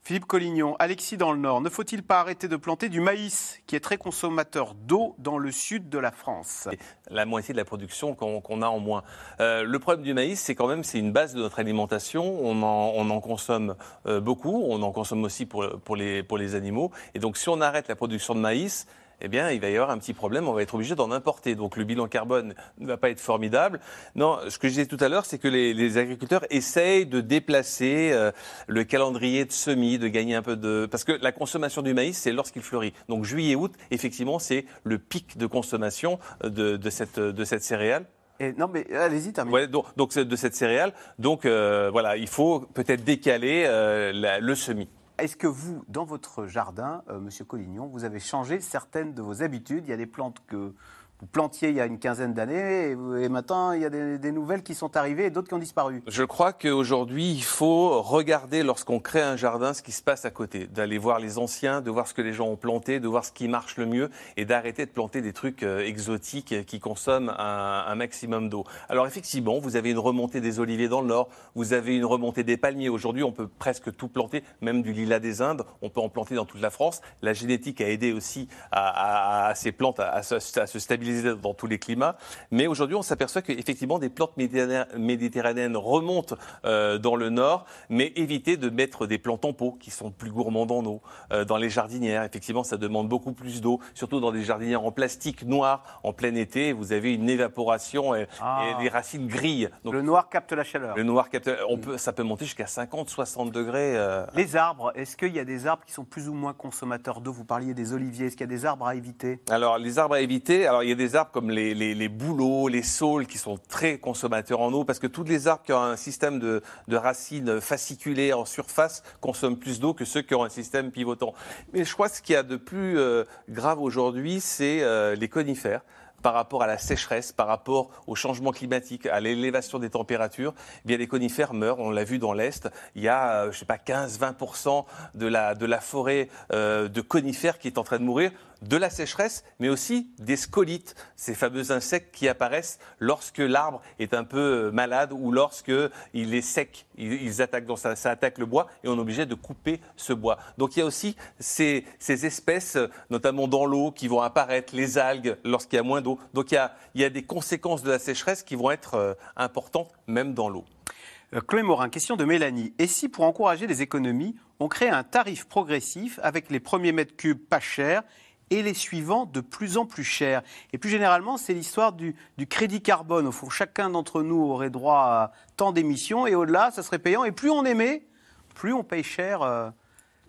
Philippe Collignon, Alexis dans le Nord, ne faut-il pas arrêter de planter du maïs qui est très consommateur d'eau dans le sud de la France? La moitié de la production qu'on a en moins. Euh, le problème du maïs, c'est quand même c'est une base de notre alimentation. On en, on en consomme euh, beaucoup, on en consomme aussi pour, pour, les, pour les animaux. Et donc, si on arrête la production de maïs, eh bien, il va y avoir un petit problème, on va être obligé d'en importer. Donc, le bilan carbone ne va pas être formidable. Non, ce que je disais tout à l'heure, c'est que les, les agriculteurs essayent de déplacer euh, le calendrier de semis, de gagner un peu de... Parce que la consommation du maïs, c'est lorsqu'il fleurit. Donc, juillet-août, effectivement, c'est le pic de consommation de, de, cette, de cette céréale. Et, non, mais allez-y, terminez. Ouais, donc, de cette céréale. Donc euh, voilà, il faut peut-être décaler euh, la- le semis. Est-ce que vous, dans votre jardin, euh, Monsieur Collignon, vous avez changé certaines de vos habitudes? Il y a des plantes que vous plantiez il y a une quinzaine d'années et, maintenant il y a des, nouvelles qui sont arrivées et d'autres qui ont disparu. Je crois qu'aujourd'hui, il faut regarder lorsqu'on crée un jardin ce qui se passe à côté, d'aller voir les anciens, de voir ce que les gens ont planté, de voir ce qui marche le mieux et d'arrêter de planter des trucs euh, exotiques qui consomment un, maximum d'eau. Alors effectivement, vous avez une remontée des oliviers dans le nord, vous avez une remontée des palmiers. Aujourd'hui, on peut presque tout planter, même du lilas des Indes, on peut en planter dans toute la France. La génétique a aidé aussi à, ces plantes à, se, à dans tous les climats. Mais aujourd'hui, on s'aperçoit qu'effectivement, des plantes méditerranéennes- remontent euh, dans le nord, mais évitez de mettre des plantes en pot qui sont plus gourmands en eau. Euh, dans les jardinières, effectivement, ça demande beaucoup plus d'eau, surtout dans des jardinières en plastique noir en plein été. Vous avez une évaporation et, Ah. et les racines grillent. Donc, Le noir capte la chaleur. le noir capte. On peut, ça peut monter jusqu'à 50, 60 degrés. euh, Les arbres, est-ce qu'il y a des arbres qui sont plus ou moins consommateurs d'eau? Vous parliez des oliviers, est-ce qu'il y a des arbres à éviter? Alors, les arbres à éviter, alors il y a des arbres comme les, bouleaux, les saules qui sont très consommateurs en eau parce que tous les arbres qui ont un système de, racines fasciculées en surface consomment plus d'eau que ceux qui ont un système pivotant. Mais je crois que ce qu'il y a de plus euh, grave aujourd'hui, c'est euh, les conifères par rapport à la sécheresse, par rapport au changement climatique, à l'élévation des températures, eh bien les conifères meurent. On l'a vu dans l'Est. Il y a, euh, je sais pas, 15-20% de la, forêt de conifères qui est en train de mourir de la sécheresse, mais aussi des scolites, ces fameux insectes qui apparaissent lorsque l'arbre est un peu euh, malade ou lorsque il est sec. Ils, attaquent, ça, attaque le bois et on est obligé de couper ce bois. Donc il y a aussi ces, ces espèces, euh, notamment dans l'eau, qui vont apparaître, les algues, lorsqu'il y a moins d'eau. Donc il y a, il y a des conséquences de la sécheresse qui vont être euh, importantes, même dans l'eau. Chloé Morin, question de Mélanie. Et si pour encourager les économies, on crée un tarif progressif avec les premiers mètres cubes pas chers et les suivants de plus en plus chers Et plus généralement, c'est l'histoire du, du crédit carbone. Au fond, chacun d'entre nous aurait droit à tant d'émissions et au-delà, ça serait payant. Et plus on émet, plus on paye cher. euh,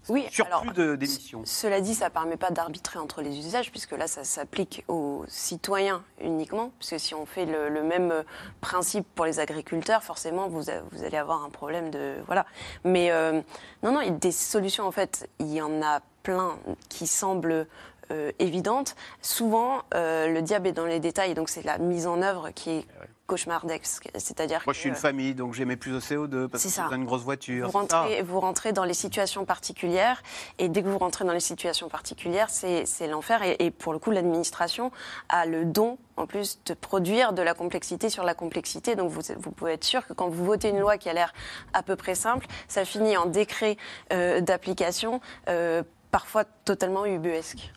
Oui, surplus d'émissions. Cela dit, ça ne permet pas d'arbitrer entre les usages, puisque là, ça s'applique aux citoyens uniquement. Puisque si on fait le, le même principe pour les agriculteurs, forcément, vous, allez avoir un problème de. Voilà. Mais euh, non, non, il y a des solutions, en fait, il y en a plein qui semblent. Euh, évidentes. Souvent, euh, le diable est dans les détails, donc c'est la mise en œuvre qui est cauchemardesque. C'est-à-dire Moi, je suis une famille, donc j'émets plus au CO2 parce que j'ai une grosse voiture. vous rentrez, vous rentrez dans les situations particulières, et dès que vous rentrez dans les situations particulières, c'est c'est l'enfer. Et, et pour le coup, l'administration a le don, en plus, de produire de la complexité sur la complexité. Donc vous, vous pouvez être sûr que quand vous votez une loi qui a l'air à peu près simple, ça finit en décret euh, d'application, euh, parfois totalement ubuesque.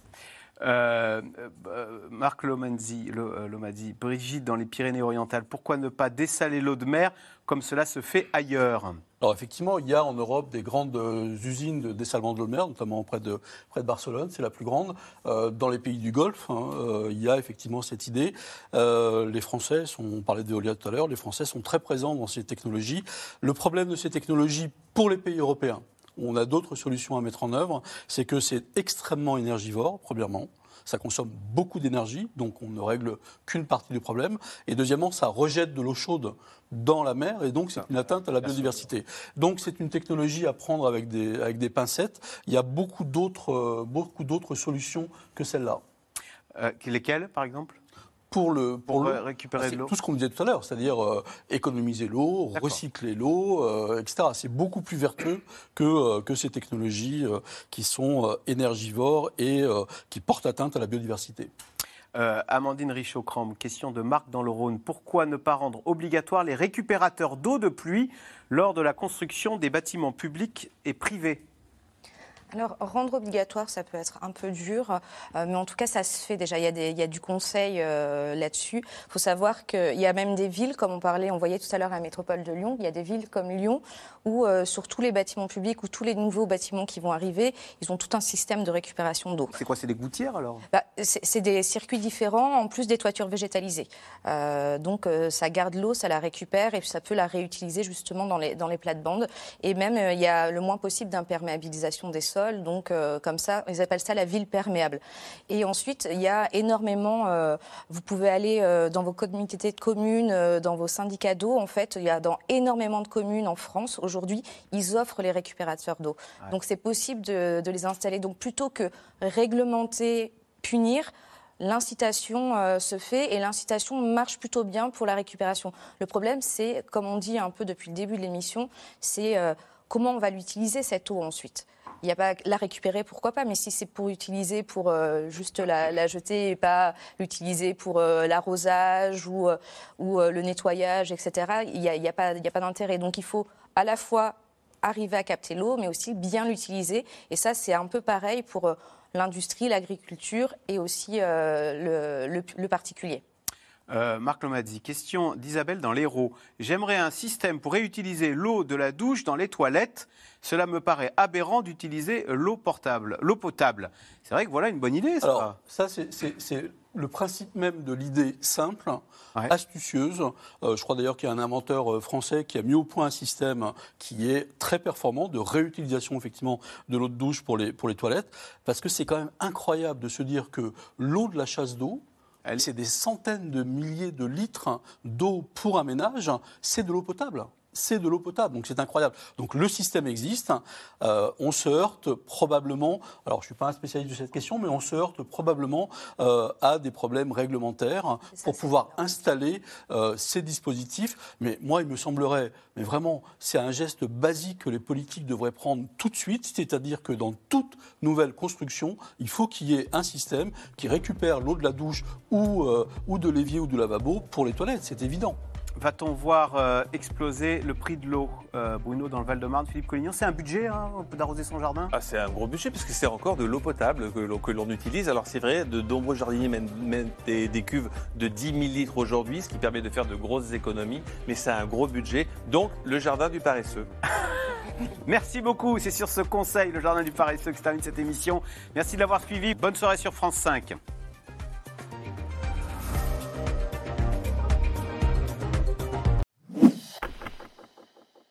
Euh, euh, Marc Lomanzi, Lo- euh, Brigitte dans les Pyrénées-Orientales, pourquoi ne pas dessaler l'eau de mer comme cela se fait ailleurs? Alors effectivement, il y a en Europe des grandes usines de dessalement de l'eau de mer, notamment près de, près de Barcelone, c'est la plus grande. Dans les pays du Golfe, hein, il y a effectivement cette idée. Les Français, on parlait d'éolien tout à l'heure, les Français sont très présents dans ces technologies. Le problème de ces technologies pour les pays européens, on a d'autres solutions à mettre en œuvre, c'est que c'est extrêmement énergivore, premièrement. Ça consomme beaucoup d'énergie, donc on ne règle qu'une partie du problème. Et deuxièmement, ça rejette de l'eau chaude dans la mer, et donc c'est une atteinte à la biodiversité. Donc c'est une technologie à prendre avec des, avec des pincettes. Il y a beaucoup d'autres euh, beaucoup d'autres solutions que celle-là. Euh, lesquelles, par exemple? Pour le Pour récupérer de l'eau Tout ce qu'on disait tout à l'heure, c'est-à-dire euh, économiser l'eau, recycler l'eau, euh, etc. C'est beaucoup plus vertueux que, euh, que ces technologies qui sont énergivores et qui portent atteinte à la biodiversité. Amandine Richaud-Crambe, question de Marc dans le Rhône. Pourquoi ne pas rendre obligatoire les récupérateurs d'eau de pluie lors de la construction des bâtiments publics et privés? Alors, rendre obligatoire, ça peut être un peu dur, euh, mais en tout cas, ça se fait déjà. Il y a, des- il y a du conseil euh, là-dessus. Il faut savoir qu'il y a même des villes, comme on parlait, on voyait tout à l'heure à la métropole de Lyon, il y a des villes comme Lyon où, euh, sur tous les bâtiments publics ou tous les nouveaux bâtiments qui vont arriver, ils ont tout un système de récupération d'eau. C'est quoi C'est des gouttières alors? Bah, c'est des circuits différents, en plus des toitures végétalisées. Donc ça garde l'eau, ça la récupère et ça peut la réutiliser justement dans les, dans les plates-bandes. Et même il y a le moins possible d'imperméabilisation des sols, donc euh, comme ça, ils appellent ça la ville perméable. Et ensuite, il y a énormément, euh, vous pouvez aller euh, dans vos communautés de communes, dans vos syndicats d'eau, en fait, il y a dans énormément de communes en France, aujourd'hui, ils offrent les récupérateurs d'eau. Donc c'est possible de, de les installer. Donc plutôt que réglementer punir. l'incitation euh, se fait et l'incitation marche plutôt bien pour la récupération. Le problème, c'est, comme on dit un peu depuis le début de l'émission, c'est euh, comment on va l'utiliser cette eau ensuite. Il n'y a pas la récupérer, pourquoi pas, mais si c'est pour utiliser pour euh, juste la, jeter et pas l'utiliser pour l'arrosage ou, ou le nettoyage, etc., il n'y a, a, pas, pas d'intérêt. Donc il faut à la fois arriver à capter l'eau, mais aussi bien l'utiliser. Et ça, c'est un peu pareil pour l'industrie, l'agriculture et aussi euh, le, particulier. Euh, Marc Lomazzi, question d'Isabelle dans l'Hérault. J'aimerais un système pour réutiliser l'eau de la douche dans les toilettes. Cela me paraît aberrant d'utiliser l'eau portable, l'eau potable. C'est vrai que voilà une bonne idée. Ça. Alors, ça, c'est le principe même de l'idée simple, astucieuse. Euh, je crois d'ailleurs qu'il y a un inventeur euh, français qui a mis au point un système qui est très performant de réutilisation effectivement de l'eau de douche pour les, pour les toilettes, parce que c'est quand même incroyable de se dire que l'eau de la chasse d'eau, c'est des centaines de milliers de litres d'eau pour un ménage, c'est de l'eau potable c'est de l'eau potable, donc c'est incroyable. Donc le système existe, euh, on se heurte probablement, alors je ne suis pas un spécialiste de cette question, mais on se heurte probablement euh, à des problèmes réglementaires pour pouvoir installer euh, ces dispositifs. Mais moi, il me semblerait, mais vraiment, c'est un geste basique que les politiques devraient prendre tout de suite, c'est-à-dire que dans toute nouvelle construction, il faut qu'il y ait un système qui récupère l'eau de la douche ou, ou de l'évier ou du lavabo pour les toilettes, c'est évident. Va-t-on voir euh, exploser le prix de l'eau, euh, Bruno, dans le Val-de-Marne, Philippe Collignon? C'est un budget hein, d'arroser son jardin? Ah, C'est un gros budget parce que c'est encore de l'eau potable que, l'on utilise. Alors c'est vrai, de nombreux jardiniers mettent, des, cuves de 10 000 litres aujourd'hui, ce qui permet de faire de grosses économies, mais c'est un gros budget. Donc le jardin du paresseux. Merci beaucoup. C'est sur ce conseil, le jardin du paresseux, que se termine cette émission. Merci de l'avoir suivi. Bonne soirée sur France 5.